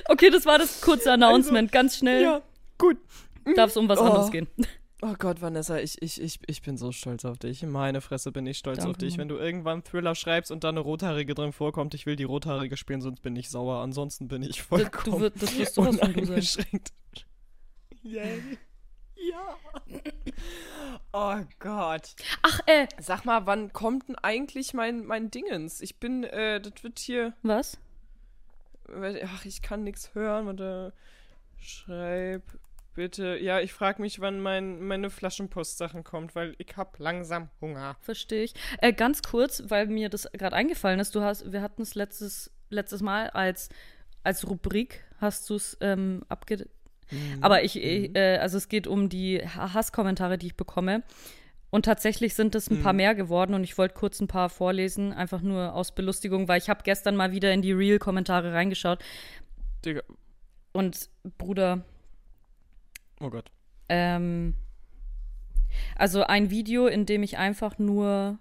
Okay, das war das kurze Announcement, ganz schnell. Ja, gut. Darf es um was Oh. anderes gehen. Oh Gott, Vanessa, ich, ich, ich, ich bin so stolz auf dich. Meine Fresse bin ich stolz auf Danke, dich. Mann. Wenn du irgendwann einen Thriller schreibst und da eine Rothaarige drin vorkommt, ich will die Rothaarige spielen, sonst bin ich sauer. Ansonsten bin ich Du, vollkommen wirst, das wirst sowas von du sein. Yay. Ja. Oh Gott. Ach, äh, Sag mal, wann kommt denn eigentlich mein, mein Dingens? Ich bin, äh, das wird hier. was? Ach, ich kann nichts hören. Warte. Schreib bitte. Ja, ich frage mich, wann mein, meine Flaschenpost-Sachen kommt, weil ich hab langsam Hunger. Verstehe ich. Äh, ganz kurz, weil mir das gerade eingefallen ist, du hast, wir hatten es letztes, letztes Mal als, als Rubrik, hast du es ähm, abge... Aber ich, ich äh, also es geht um die Ha- Hasskommentare, die ich bekomme. Und tatsächlich sind es ein paar mehr geworden und ich wollte kurz ein paar vorlesen, einfach nur aus Belustigung, weil ich habe gestern mal wieder in die Real-Kommentare reingeschaut. Digga. Und Bruder, Oh Gott. ähm, also ein Video, in dem ich einfach nur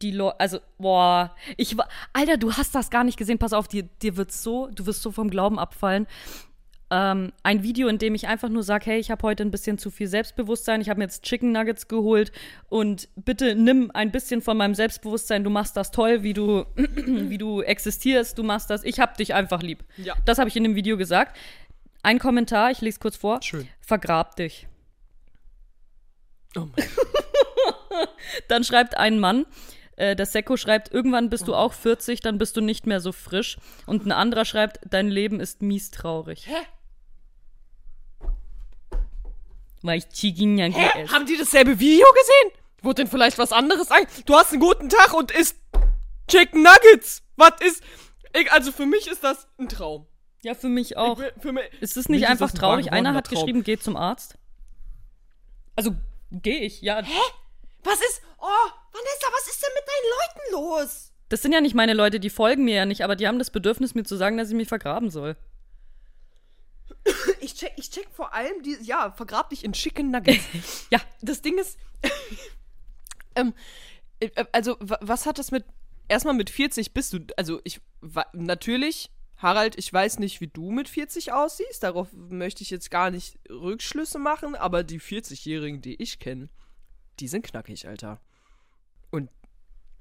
die Leute, also, boah, ich war, Alter, du hast das gar nicht gesehen, pass auf, dir, dir wird so, du wirst so vom Glauben abfallen. Ähm, ein Video, in dem ich einfach nur sage, hey, ich habe heute ein bisschen zu viel Selbstbewusstsein, ich habe mir jetzt Chicken Nuggets geholt und bitte nimm ein bisschen von meinem Selbstbewusstsein, du machst das toll, wie du, wie du existierst, du machst das, ich hab dich einfach lieb. Ja. Das habe ich in dem Video gesagt. Ein Kommentar, ich lese kurz vor. Schön. Vergrab dich. Oh mein Dann schreibt ein Mann, äh, der Seko schreibt, irgendwann bist du auch 40, dann bist du nicht mehr so frisch. Und ein anderer schreibt, dein Leben ist mies traurig. Hä? Weil ich Hä? esse. Haben die dasselbe Video gesehen? Wurde denn vielleicht was anderes ein? Du hast einen guten Tag und isst Chicken Nuggets. Was ist. Ich, also für mich ist das ein Traum. Ja, für mich Ich auch. will- für mich, Ist es nicht einfach ein traurig? wahr Einer hat Traum. geschrieben, geh zum Arzt. Also, gehe ich, ja. Was ist. Oh, Vanessa, was ist denn mit deinen Leuten los? Das sind ja nicht meine Leute, die folgen mir ja nicht, aber die haben das Bedürfnis, mir zu sagen, dass ich mich vergraben soll. Ich check, ich check vor allem die, ja, vergrab dich in Chicken Nuggets. ja, das Ding ist, ähm, äh, also wa- was hat das mit, erstmal mit 40 bist du, also ich, natürlich, Harald, ich weiß nicht, wie du mit 40 aussiehst, darauf möchte ich jetzt gar nicht Rückschlüsse machen, aber die 40-Jährigen, die ich kenne, die sind knackig, Alter. Und,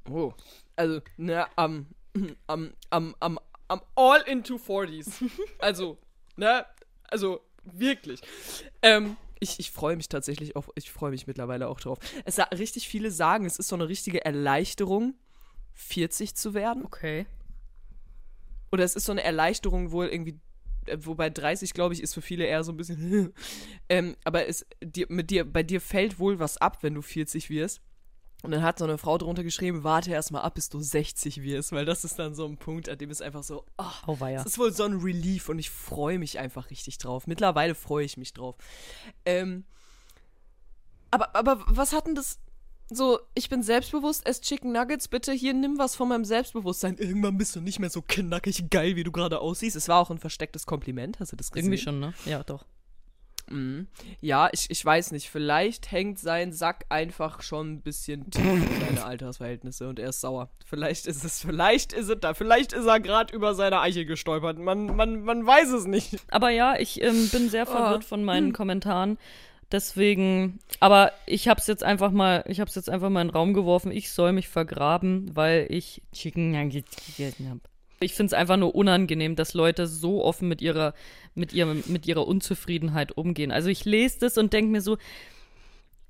oh, also, ne, am, am, am, am, am all into 40s. Also, ne, also wirklich. Ähm, ich, ich freue mich tatsächlich auch, ich freue mich mittlerweile auch drauf. Es richtig viele sagen, es ist so eine richtige Erleichterung, 40 zu werden. Okay. Oder es ist so eine Erleichterung wohl irgendwie, äh, wobei 30, glaube ich, ist für viele eher so ein bisschen. ähm, aber es, dir, mit dir, bei dir fällt wohl was ab, wenn du 40 wirst. Und dann hat so eine Frau drunter geschrieben, warte erst mal ab, bis du 60 wirst, weil das ist dann so ein Punkt, an dem es einfach so, oh, Auweia. es ist wohl so ein Relief und ich freue mich einfach richtig drauf. Mittlerweile freue ich mich drauf. Ähm, aber, aber was hat denn das so, ich bin selbstbewusst, ess Chicken Nuggets, bitte hier nimm was von meinem Selbstbewusstsein. Irgendwann bist du nicht mehr so knackig geil, wie du gerade aussiehst. Es war auch ein verstecktes Kompliment, hast du das gesehen? Irgendwie schon, ne? Ja, doch. Mhm. Ja, ich, ich weiß nicht. Vielleicht hängt sein Sack einfach schon ein bisschen tief in seine Altersverhältnisse und er ist sauer. Vielleicht ist es, vielleicht ist es da. Vielleicht ist er gerade über seine Eiche gestolpert. Man, man, man weiß es nicht. Aber ja, ich ähm, bin sehr verwirrt von meinen Kommentaren. Deswegen, aber ich hab's jetzt einfach mal, ich hab's jetzt einfach mal in den Raum geworfen. Ich soll mich vergraben, weil ich Chicken Nuggets gegessen habe. Ich find's einfach nur unangenehm, dass Leute so offen mit ihrer, mit ihrem, mit ihrer Unzufriedenheit umgehen. Also ich lese das und denk mir so,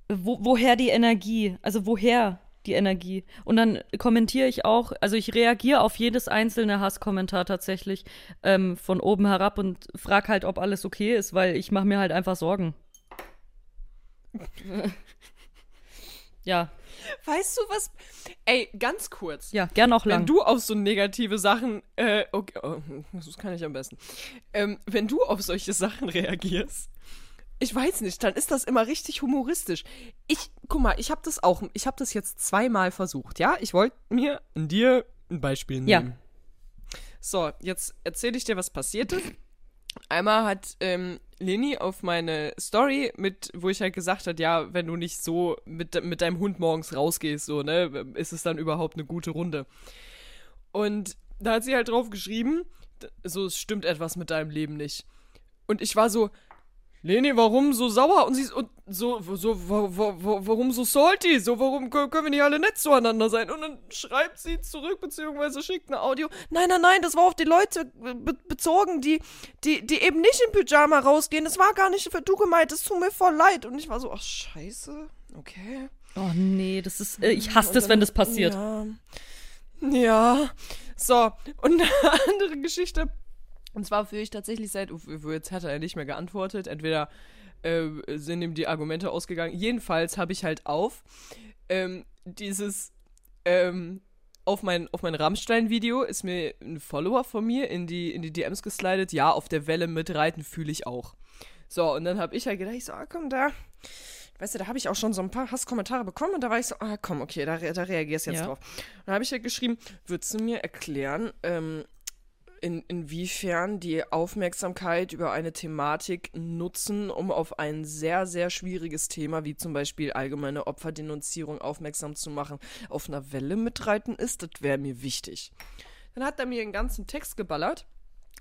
wo, woher die Energie? Also woher die Energie? Und dann kommentiere ich auch, also ich reagiere auf jedes einzelne Hasskommentar tatsächlich ähm, von oben herab und frag halt, ob alles okay ist, weil ich mache mir halt einfach Sorgen. ja, Weißt du was? Ey, ganz kurz. ja, gern auch Wenn lang. du auf so negative Sachen, äh, okay, oh, das kann ich am besten. Ähm, wenn du auf solche Sachen reagierst, ich weiß nicht, dann ist das immer richtig humoristisch. Ich, guck mal, ich habe das auch, ich habe das jetzt zweimal versucht, ja? Ich wollte mir an dir ein Beispiel Ja. nehmen. So, jetzt erzähle ich dir, was passiert ist. Einmal hat ähm, Leni auf meine Story mit, wo ich halt gesagt hat, ja, wenn du nicht so mit, mit deinem Hund morgens rausgehst, so, ne, ist es dann überhaupt eine gute Runde. Und da hat sie halt drauf geschrieben, so, es stimmt etwas mit deinem Leben nicht. Und ich war so, Leni, warum so sauer? Und sie ist- und so, so, wa- wa- wa- warum so salty? So, warum kö- können wir nicht alle nett zueinander sein? Und dann schreibt sie zurück, beziehungsweise schickt eine Audio. Nein, nein, nein, das war auf die Leute be bezogen, die, die, die eben nicht im Pyjama rausgehen. Das war gar nicht für du gemeint, es tut mir voll leid. Und ich war so, ach, scheiße, okay. oh nee, das ist, äh, ich hasse das, wenn das passiert. Ja. Ja. So, und eine andere Geschichte. Und zwar führe ich tatsächlich seit, jetzt hat er nicht mehr geantwortet. Entweder äh, sind ihm die Argumente ausgegangen. Jedenfalls habe ich halt auf ähm, dieses, ähm, auf mein, auf mein Rammstein-Video ist mir ein Follower von mir in die, in die DMs geslidet. Ja, auf der Welle mitreiten fühle ich auch. So, und dann habe ich halt gedacht, ich so, ah, komm, da, weißt du, da habe ich auch schon so ein paar Hasskommentare bekommen und da war ich so, ah, komm, okay, da, da reagierst du jetzt Ja. drauf. Und dann habe ich halt geschrieben, würdest du mir erklären, ähm, in, inwiefern die Aufmerksamkeit über eine Thematik nutzen, um auf ein sehr, sehr schwieriges Thema, wie zum Beispiel allgemeine Opferdenunzierung, aufmerksam zu machen, auf einer Welle mitreiten ist, das wäre mir wichtig. Dann hat er mir einen ganzen Text geballert,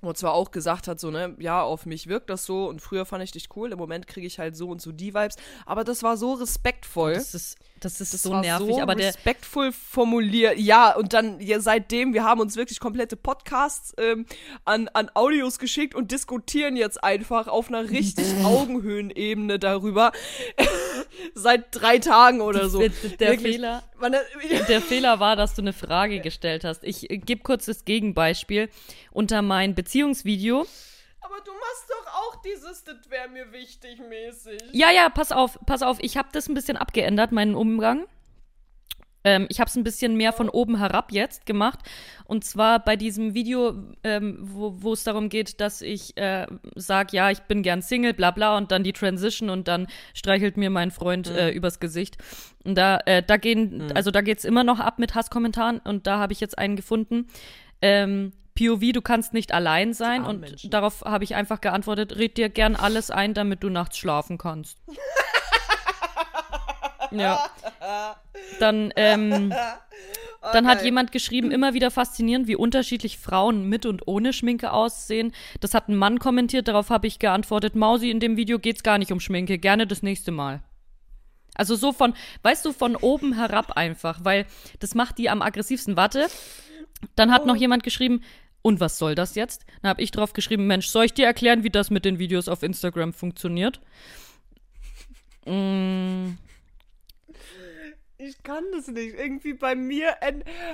wo zwar auch gesagt hat, so, ne, ja, auf mich wirkt das so und früher fand ich dich cool, im Moment kriege ich halt so und so die Vibes, aber das war so respektvoll. Das ist, das ist Das so nervig, so aber der, respektvoll formuliert. Ja, und dann ja, seitdem, wir haben uns wirklich komplette Podcasts ähm, an, an Audios geschickt und diskutieren jetzt einfach auf einer richtig Augenhöhenebene darüber. Seit drei Tagen oder so. der. Fehler, Man, Der Fehler war, dass du eine Frage gestellt hast. Ich äh, gebe kurz das Gegenbeispiel. Unter mein Beziehungsvideo. Aber du machst doch auch dieses, das wäre mir wichtig mäßig. Ja, ja, pass auf, pass auf. Ich habe das ein bisschen abgeändert, meinen Umgang. Ähm, ich habe es ein bisschen mehr von oben herab jetzt gemacht. Und zwar bei diesem Video, ähm, wo es darum geht, dass ich äh, sage, ja, ich bin gern Single, bla bla, und dann die Transition und dann streichelt mir mein Freund mhm. äh, übers Gesicht. Und da, äh, da gehen, mhm. also da geht's immer noch ab mit Hasskommentaren und da habe ich jetzt einen gefunden. Ähm, POV, du kannst nicht allein sein. Und Menschen. darauf habe ich einfach geantwortet, red dir gern alles ein, damit du nachts schlafen kannst. ja. Dann, ähm, okay. dann hat jemand geschrieben, immer wieder faszinierend, wie unterschiedlich Frauen mit und ohne Schminke aussehen. Das hat ein Mann kommentiert, darauf habe ich geantwortet, Mausi, in dem Video geht's gar nicht um Schminke, gerne das nächste Mal. Also so von, weißt du, von oben herab einfach, weil das macht die am aggressivsten. Warte, dann hat oh. noch jemand geschrieben, und was soll das jetzt? Dann habe ich drauf geschrieben, Mensch, soll ich dir erklären, wie das mit den Videos auf Instagram funktioniert? Mm. Ich kann das nicht. Irgendwie bei mir,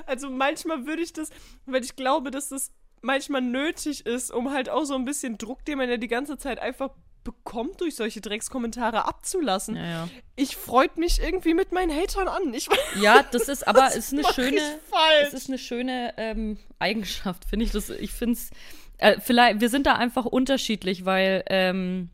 also manchmal würde ich das, weil ich glaube, dass das manchmal nötig ist, um halt auch so ein bisschen Druck, den man ja die ganze Zeit einfach bekommt, durch solche Dreckskommentare abzulassen. Ja, ja. Ich freut mich irgendwie mit meinen Hatern an. Ich, ja, das ist aber ist eine schöne, es ist eine schöne ähm, Eigenschaft, finde ich. Das, ich finde es, äh, vielleicht, wir sind da einfach unterschiedlich, weil ähm,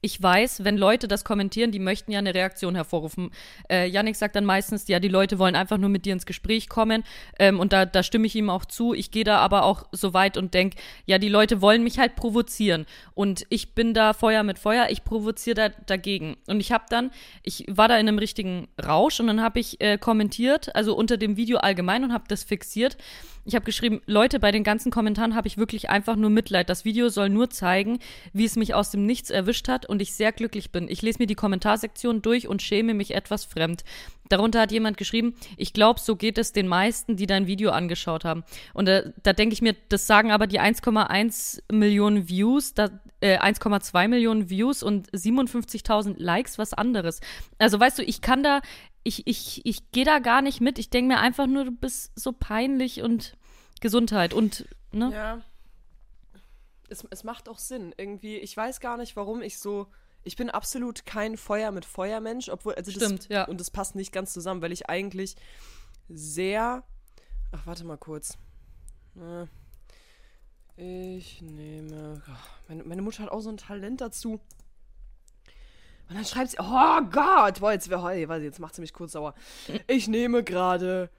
ich weiß, wenn Leute das kommentieren, die möchten ja eine Reaktion hervorrufen. Äh, Yannick sagt dann meistens, ja, die Leute wollen einfach nur mit dir ins Gespräch kommen. Ähm, und da, da stimme ich ihm auch zu. Ich gehe da aber auch so weit und denke, ja, die Leute wollen mich halt provozieren. Und ich bin da Feuer mit Feuer, ich provoziere da dagegen. Und ich habe dann, ich war da in einem richtigen Rausch und dann habe ich äh, kommentiert, also unter dem Video allgemein und habe das fixiert. Ich habe geschrieben, Leute, bei den ganzen Kommentaren habe ich wirklich einfach nur Mitleid. Das Video soll nur zeigen, wie es mich aus dem Nichts erwischt hat und ich sehr glücklich bin. Ich lese mir die Kommentarsektion durch und schäme mich etwas fremd. Darunter hat jemand geschrieben, ich glaube, so geht es den meisten, die dein Video angeschaut haben. Und äh, da denke ich mir, das sagen aber die 1,1 Millionen Views, äh, 1,2 Millionen Views und 57.000 Likes was anderes. Also weißt du, ich kann da, ich, ich, ich gehe da gar nicht mit. Ich denke mir einfach nur, du bist so peinlich und Gesundheit und, ne? Ja. Es, es macht auch Sinn. Irgendwie, ich weiß gar nicht, warum ich so. Ich bin absolut kein Feuer mit Feuermensch, obwohl. Also Stimmt, das, ja. Und das passt nicht ganz zusammen, weil ich eigentlich sehr. Ach, warte mal kurz. Ich nehme. Meine, meine Mutter hat auch so ein Talent dazu. Und dann schreibt sie, oh Gott, boah, jetzt, oh, jetzt macht sie mich kurz sauer. Ich nehme gerade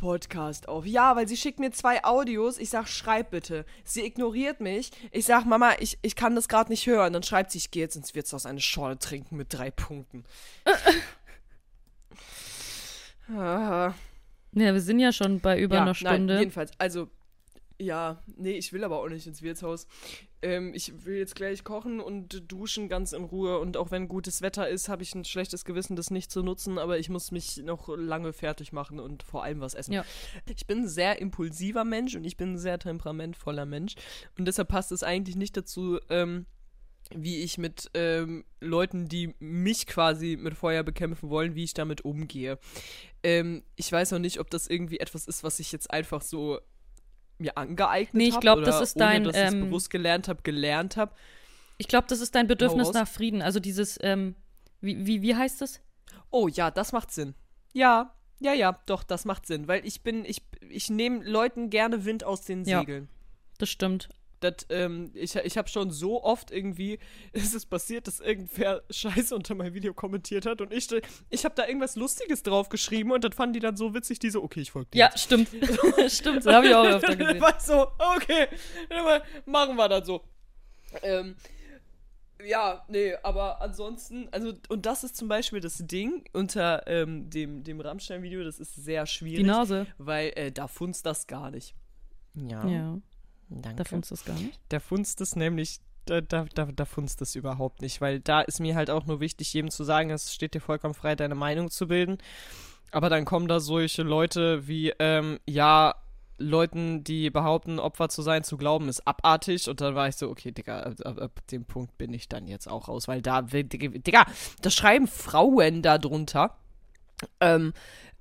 Podcast auf. Ja, weil sie schickt mir zwei Audios. Ich sag, schreib bitte. Sie ignoriert mich. Ich sag, Mama, ich, ich kann das gerade nicht hören. Dann schreibt sie, ich gehe jetzt ins Wirtshaus eine Schorle trinken mit drei Punkten. ja, wir sind ja schon bei über ja, einer Stunde. Nein, jedenfalls, also ja, nee, ich will aber auch nicht ins Wirtshaus. Ähm, ich will jetzt gleich kochen und duschen ganz in Ruhe. Und auch wenn gutes Wetter ist, habe ich ein schlechtes Gewissen, das nicht zu nutzen. Aber ich muss mich noch lange fertig machen und vor allem was essen. Ja. Ich bin ein sehr impulsiver Mensch und ich bin ein sehr temperamentvoller Mensch. Und deshalb passt es eigentlich nicht dazu, ähm, wie ich mit ähm, Leuten, die mich quasi mit Feuer bekämpfen wollen, wie ich damit umgehe. Ähm, ich weiß noch nicht, ob das irgendwie etwas ist, was ich jetzt einfach so mir angeeignet habe. Nee, ich glaube, das ist dein. Ohne, dass ähm, ich bewusst gelernt habe, gelernt habe. Ich glaube, das ist dein Bedürfnis nach Frieden. Also dieses, ähm, wie, wie, wie heißt das? Oh ja, das macht Sinn. Ja, ja, ja, doch, das macht Sinn. Weil ich bin, ich, ich nehme Leuten gerne Wind aus den Segeln. Ja, das stimmt. Das, ähm, ich ich habe schon so oft irgendwie, ist es passiert, dass irgendwer Scheiße unter mein Video kommentiert hat und ich, ich habe da irgendwas Lustiges drauf geschrieben und das fanden die dann so witzig, die so, okay, ich folge dir. Ja, stimmt. stimmt, das habe ich auch öfter gesehen. War so, okay, machen wir das so. Ähm, ja, nee, aber ansonsten, also, und das ist zum Beispiel das Ding unter ähm, dem, dem Rammstein-Video, das ist sehr schwierig. Die Nase. Weil äh, da funzt das gar nicht. Ja. Ja. Danke. Da funzt es gar nicht? Da funzt es nämlich, da, da, da, da funzt es überhaupt nicht, weil da ist mir halt auch nur wichtig, jedem zu sagen, es steht dir vollkommen frei, deine Meinung zu bilden. Aber dann kommen da solche Leute wie, ähm, ja, Leuten, die behaupten, Opfer zu sein, zu glauben, ist abartig. Und dann war ich so, okay, Digga, ab, ab, ab dem Punkt bin ich dann jetzt auch raus, weil da, Digga, da schreiben Frauen da drunter. Ähm,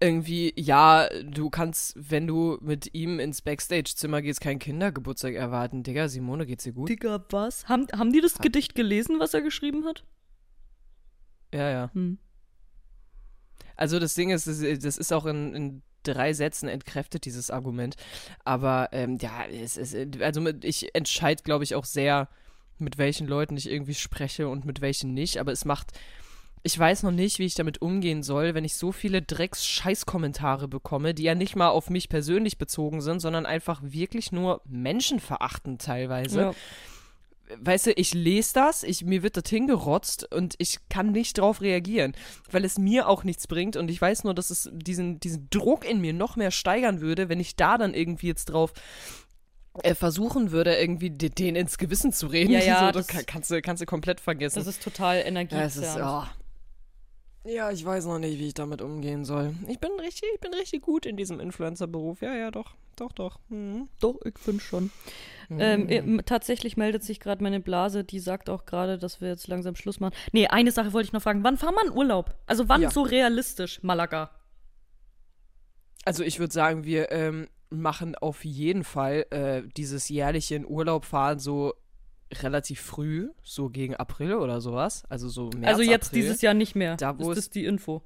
irgendwie, ja, du kannst, wenn du mit ihm ins Backstage-Zimmer gehst, keinen Kindergeburtstag erwarten. Digga, Simone, geht's dir gut? Digga, was? Haben, haben die das ha Gedicht gelesen, was er geschrieben hat? Ja, ja. Hm. Also das Ding ist, das das ist auch in, in drei Sätzen entkräftet, dieses Argument. Aber ähm, ja, es ist, also mit, ich entscheide, glaube ich, auch sehr, mit welchen Leuten ich irgendwie spreche und mit welchen nicht. Aber es macht. Ich weiß noch nicht, wie ich damit umgehen soll, wenn ich so viele Drecks-Scheiß-Kommentare bekomme, die ja nicht mal auf mich persönlich bezogen sind, sondern einfach wirklich nur menschenverachtend teilweise. Ja. Weißt du, ich lese das, ich, mir wird das hingerotzt und ich kann nicht drauf reagieren, weil es mir auch nichts bringt und ich weiß nur, dass es diesen, diesen Druck in mir noch mehr steigern würde, wenn ich da dann irgendwie jetzt drauf äh, versuchen würde, irgendwie de- den ins Gewissen zu reden. Ja, ja, so, das das- kann, kannst, du, kannst du komplett vergessen. Das ist total ja, es ist, oh. Ja, ich weiß noch nicht, wie ich damit umgehen soll. Ich bin richtig, ich bin richtig gut in diesem Influencer-Beruf. Ja, ja, doch, doch, doch. Mhm. Doch, ich finde schon. Mhm. Ähm, äh, tatsächlich meldet sich gerade meine Blase, die sagt auch gerade, dass wir jetzt langsam Schluss machen. Nee, eine Sache wollte ich noch fragen. Wann fahren wir in Urlaub? Also wann Ja. so realistisch, Malaga? Also ich würde sagen, wir ähm, machen auf jeden Fall äh, dieses jährliche in Urlaub fahren so relativ früh, so gegen April oder sowas. Also so März, also jetzt April. dieses Jahr nicht mehr. Da, wo ist das die Info?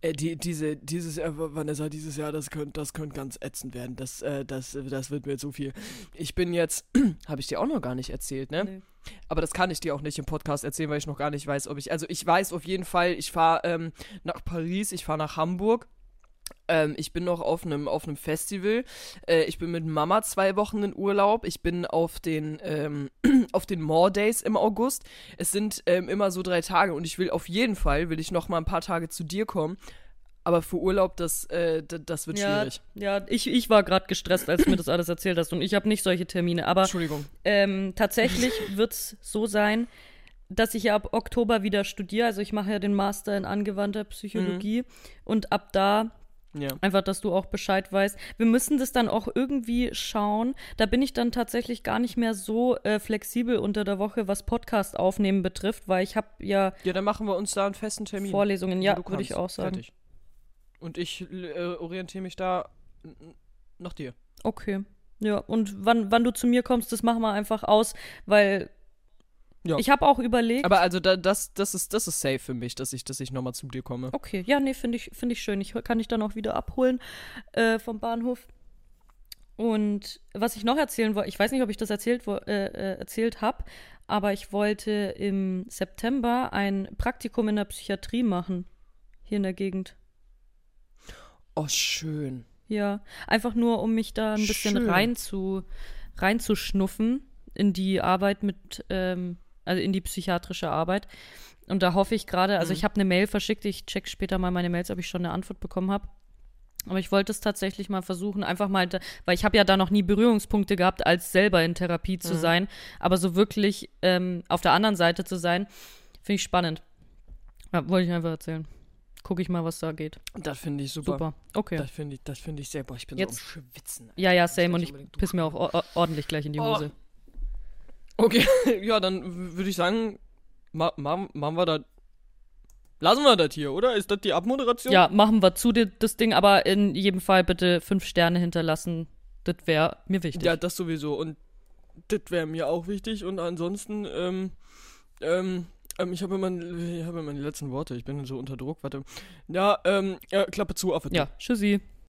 Äh, die, diese, dieses Jahr, Vanessa, dieses Jahr, das könnte das könnt ganz ätzend werden. Das, äh, das, das wird mir zu viel. Ich bin jetzt, habe ich dir auch noch gar nicht erzählt, ne? Nee. Aber das kann ich dir auch nicht im Podcast erzählen, weil ich noch gar nicht weiß, ob ich. Also ich weiß auf jeden Fall, ich fahre ähm, nach Paris, ich fahre nach Hamburg. Ähm, ich bin noch auf einem auf einem Festival. Äh, ich bin mit Mama zwei Wochen in Urlaub. Ich bin auf den ähm, auf den More Days im August. Es sind ähm, immer so drei Tage und ich will auf jeden Fall will ich noch mal ein paar Tage zu dir kommen. Aber für Urlaub das äh, das wird Ja, schwierig. ja ich, ich war gerade gestresst, als du mir das alles erzählt hast und ich habe nicht solche Termine. Aber Entschuldigung. ähm, tatsächlich wird es so sein, dass ich ja ab Oktober wieder studiere. Also ich mache ja den Master in angewandter Psychologie und ab da Ja. Einfach, dass du auch Bescheid weißt. Wir müssen das dann auch irgendwie schauen. Da bin ich dann tatsächlich gar nicht mehr so äh, flexibel unter der Woche, was Podcast aufnehmen betrifft, weil ich habe ja Ja, dann machen wir uns da einen festen Termin. Vorlesungen. Ja, würde ich auch sagen. Fertig. Und ich äh, orientiere mich da nach dir. Okay. Ja, und wann, wann du zu mir kommst, das machen wir einfach aus, weil Ja. ich habe auch überlegt. Aber also da, das, das ist das ist safe für mich, dass ich, dass ich nochmal zu dir komme. Okay, ja, nee, finde ich, finde ich schön. Ich kann dich dann auch wieder abholen äh, vom Bahnhof. Und was ich noch erzählen wollte, ich weiß nicht, ob ich das erzählt, äh, äh, erzählt habe, aber ich wollte im September ein Praktikum in der Psychiatrie machen. Hier in der Gegend. Oh, schön. Ja, einfach nur, um mich da ein bisschen Schön. rein zu, reinzuschnuffen in die Arbeit mit, ähm, also in die psychiatrische Arbeit. Und da hoffe ich gerade, also Mhm. ich habe eine Mail verschickt, ich check später mal meine Mails, ob ich schon eine Antwort bekommen habe. Aber ich wollte es tatsächlich mal versuchen, einfach mal, weil ich habe ja da noch nie Berührungspunkte gehabt, als selber in Therapie zu Mhm. sein. Aber so wirklich ähm, auf der anderen Seite zu sein, finde ich spannend. Ja, wollte ich einfach erzählen. Gucke ich mal, was da geht. Das finde ich super. Super. Okay. Das finde ich, das finde ich sehr. Boah, ich bin Jetzt- so am Schwitzen. Ja, ja, Ich same. Und ich piss mir auch or- or- ordentlich gleich in die Oh. Okay, ja, dann würde ich sagen, ma ma machen wir das. Lassen wir das hier, oder? Ist das die Abmoderation? Ja, machen wir zu dir das Ding, aber in jedem Fall bitte fünf Sterne hinterlassen. Das wäre mir wichtig. Ja, das sowieso. Und das wäre mir auch wichtig. Und ansonsten, ähm, ähm, ähm, ich habe immer, ich habe immer die letzten Worte. Ich bin so unter Druck. Warte. Ja, ähm, ja, Klappe zu, Affe. ja tschüssi.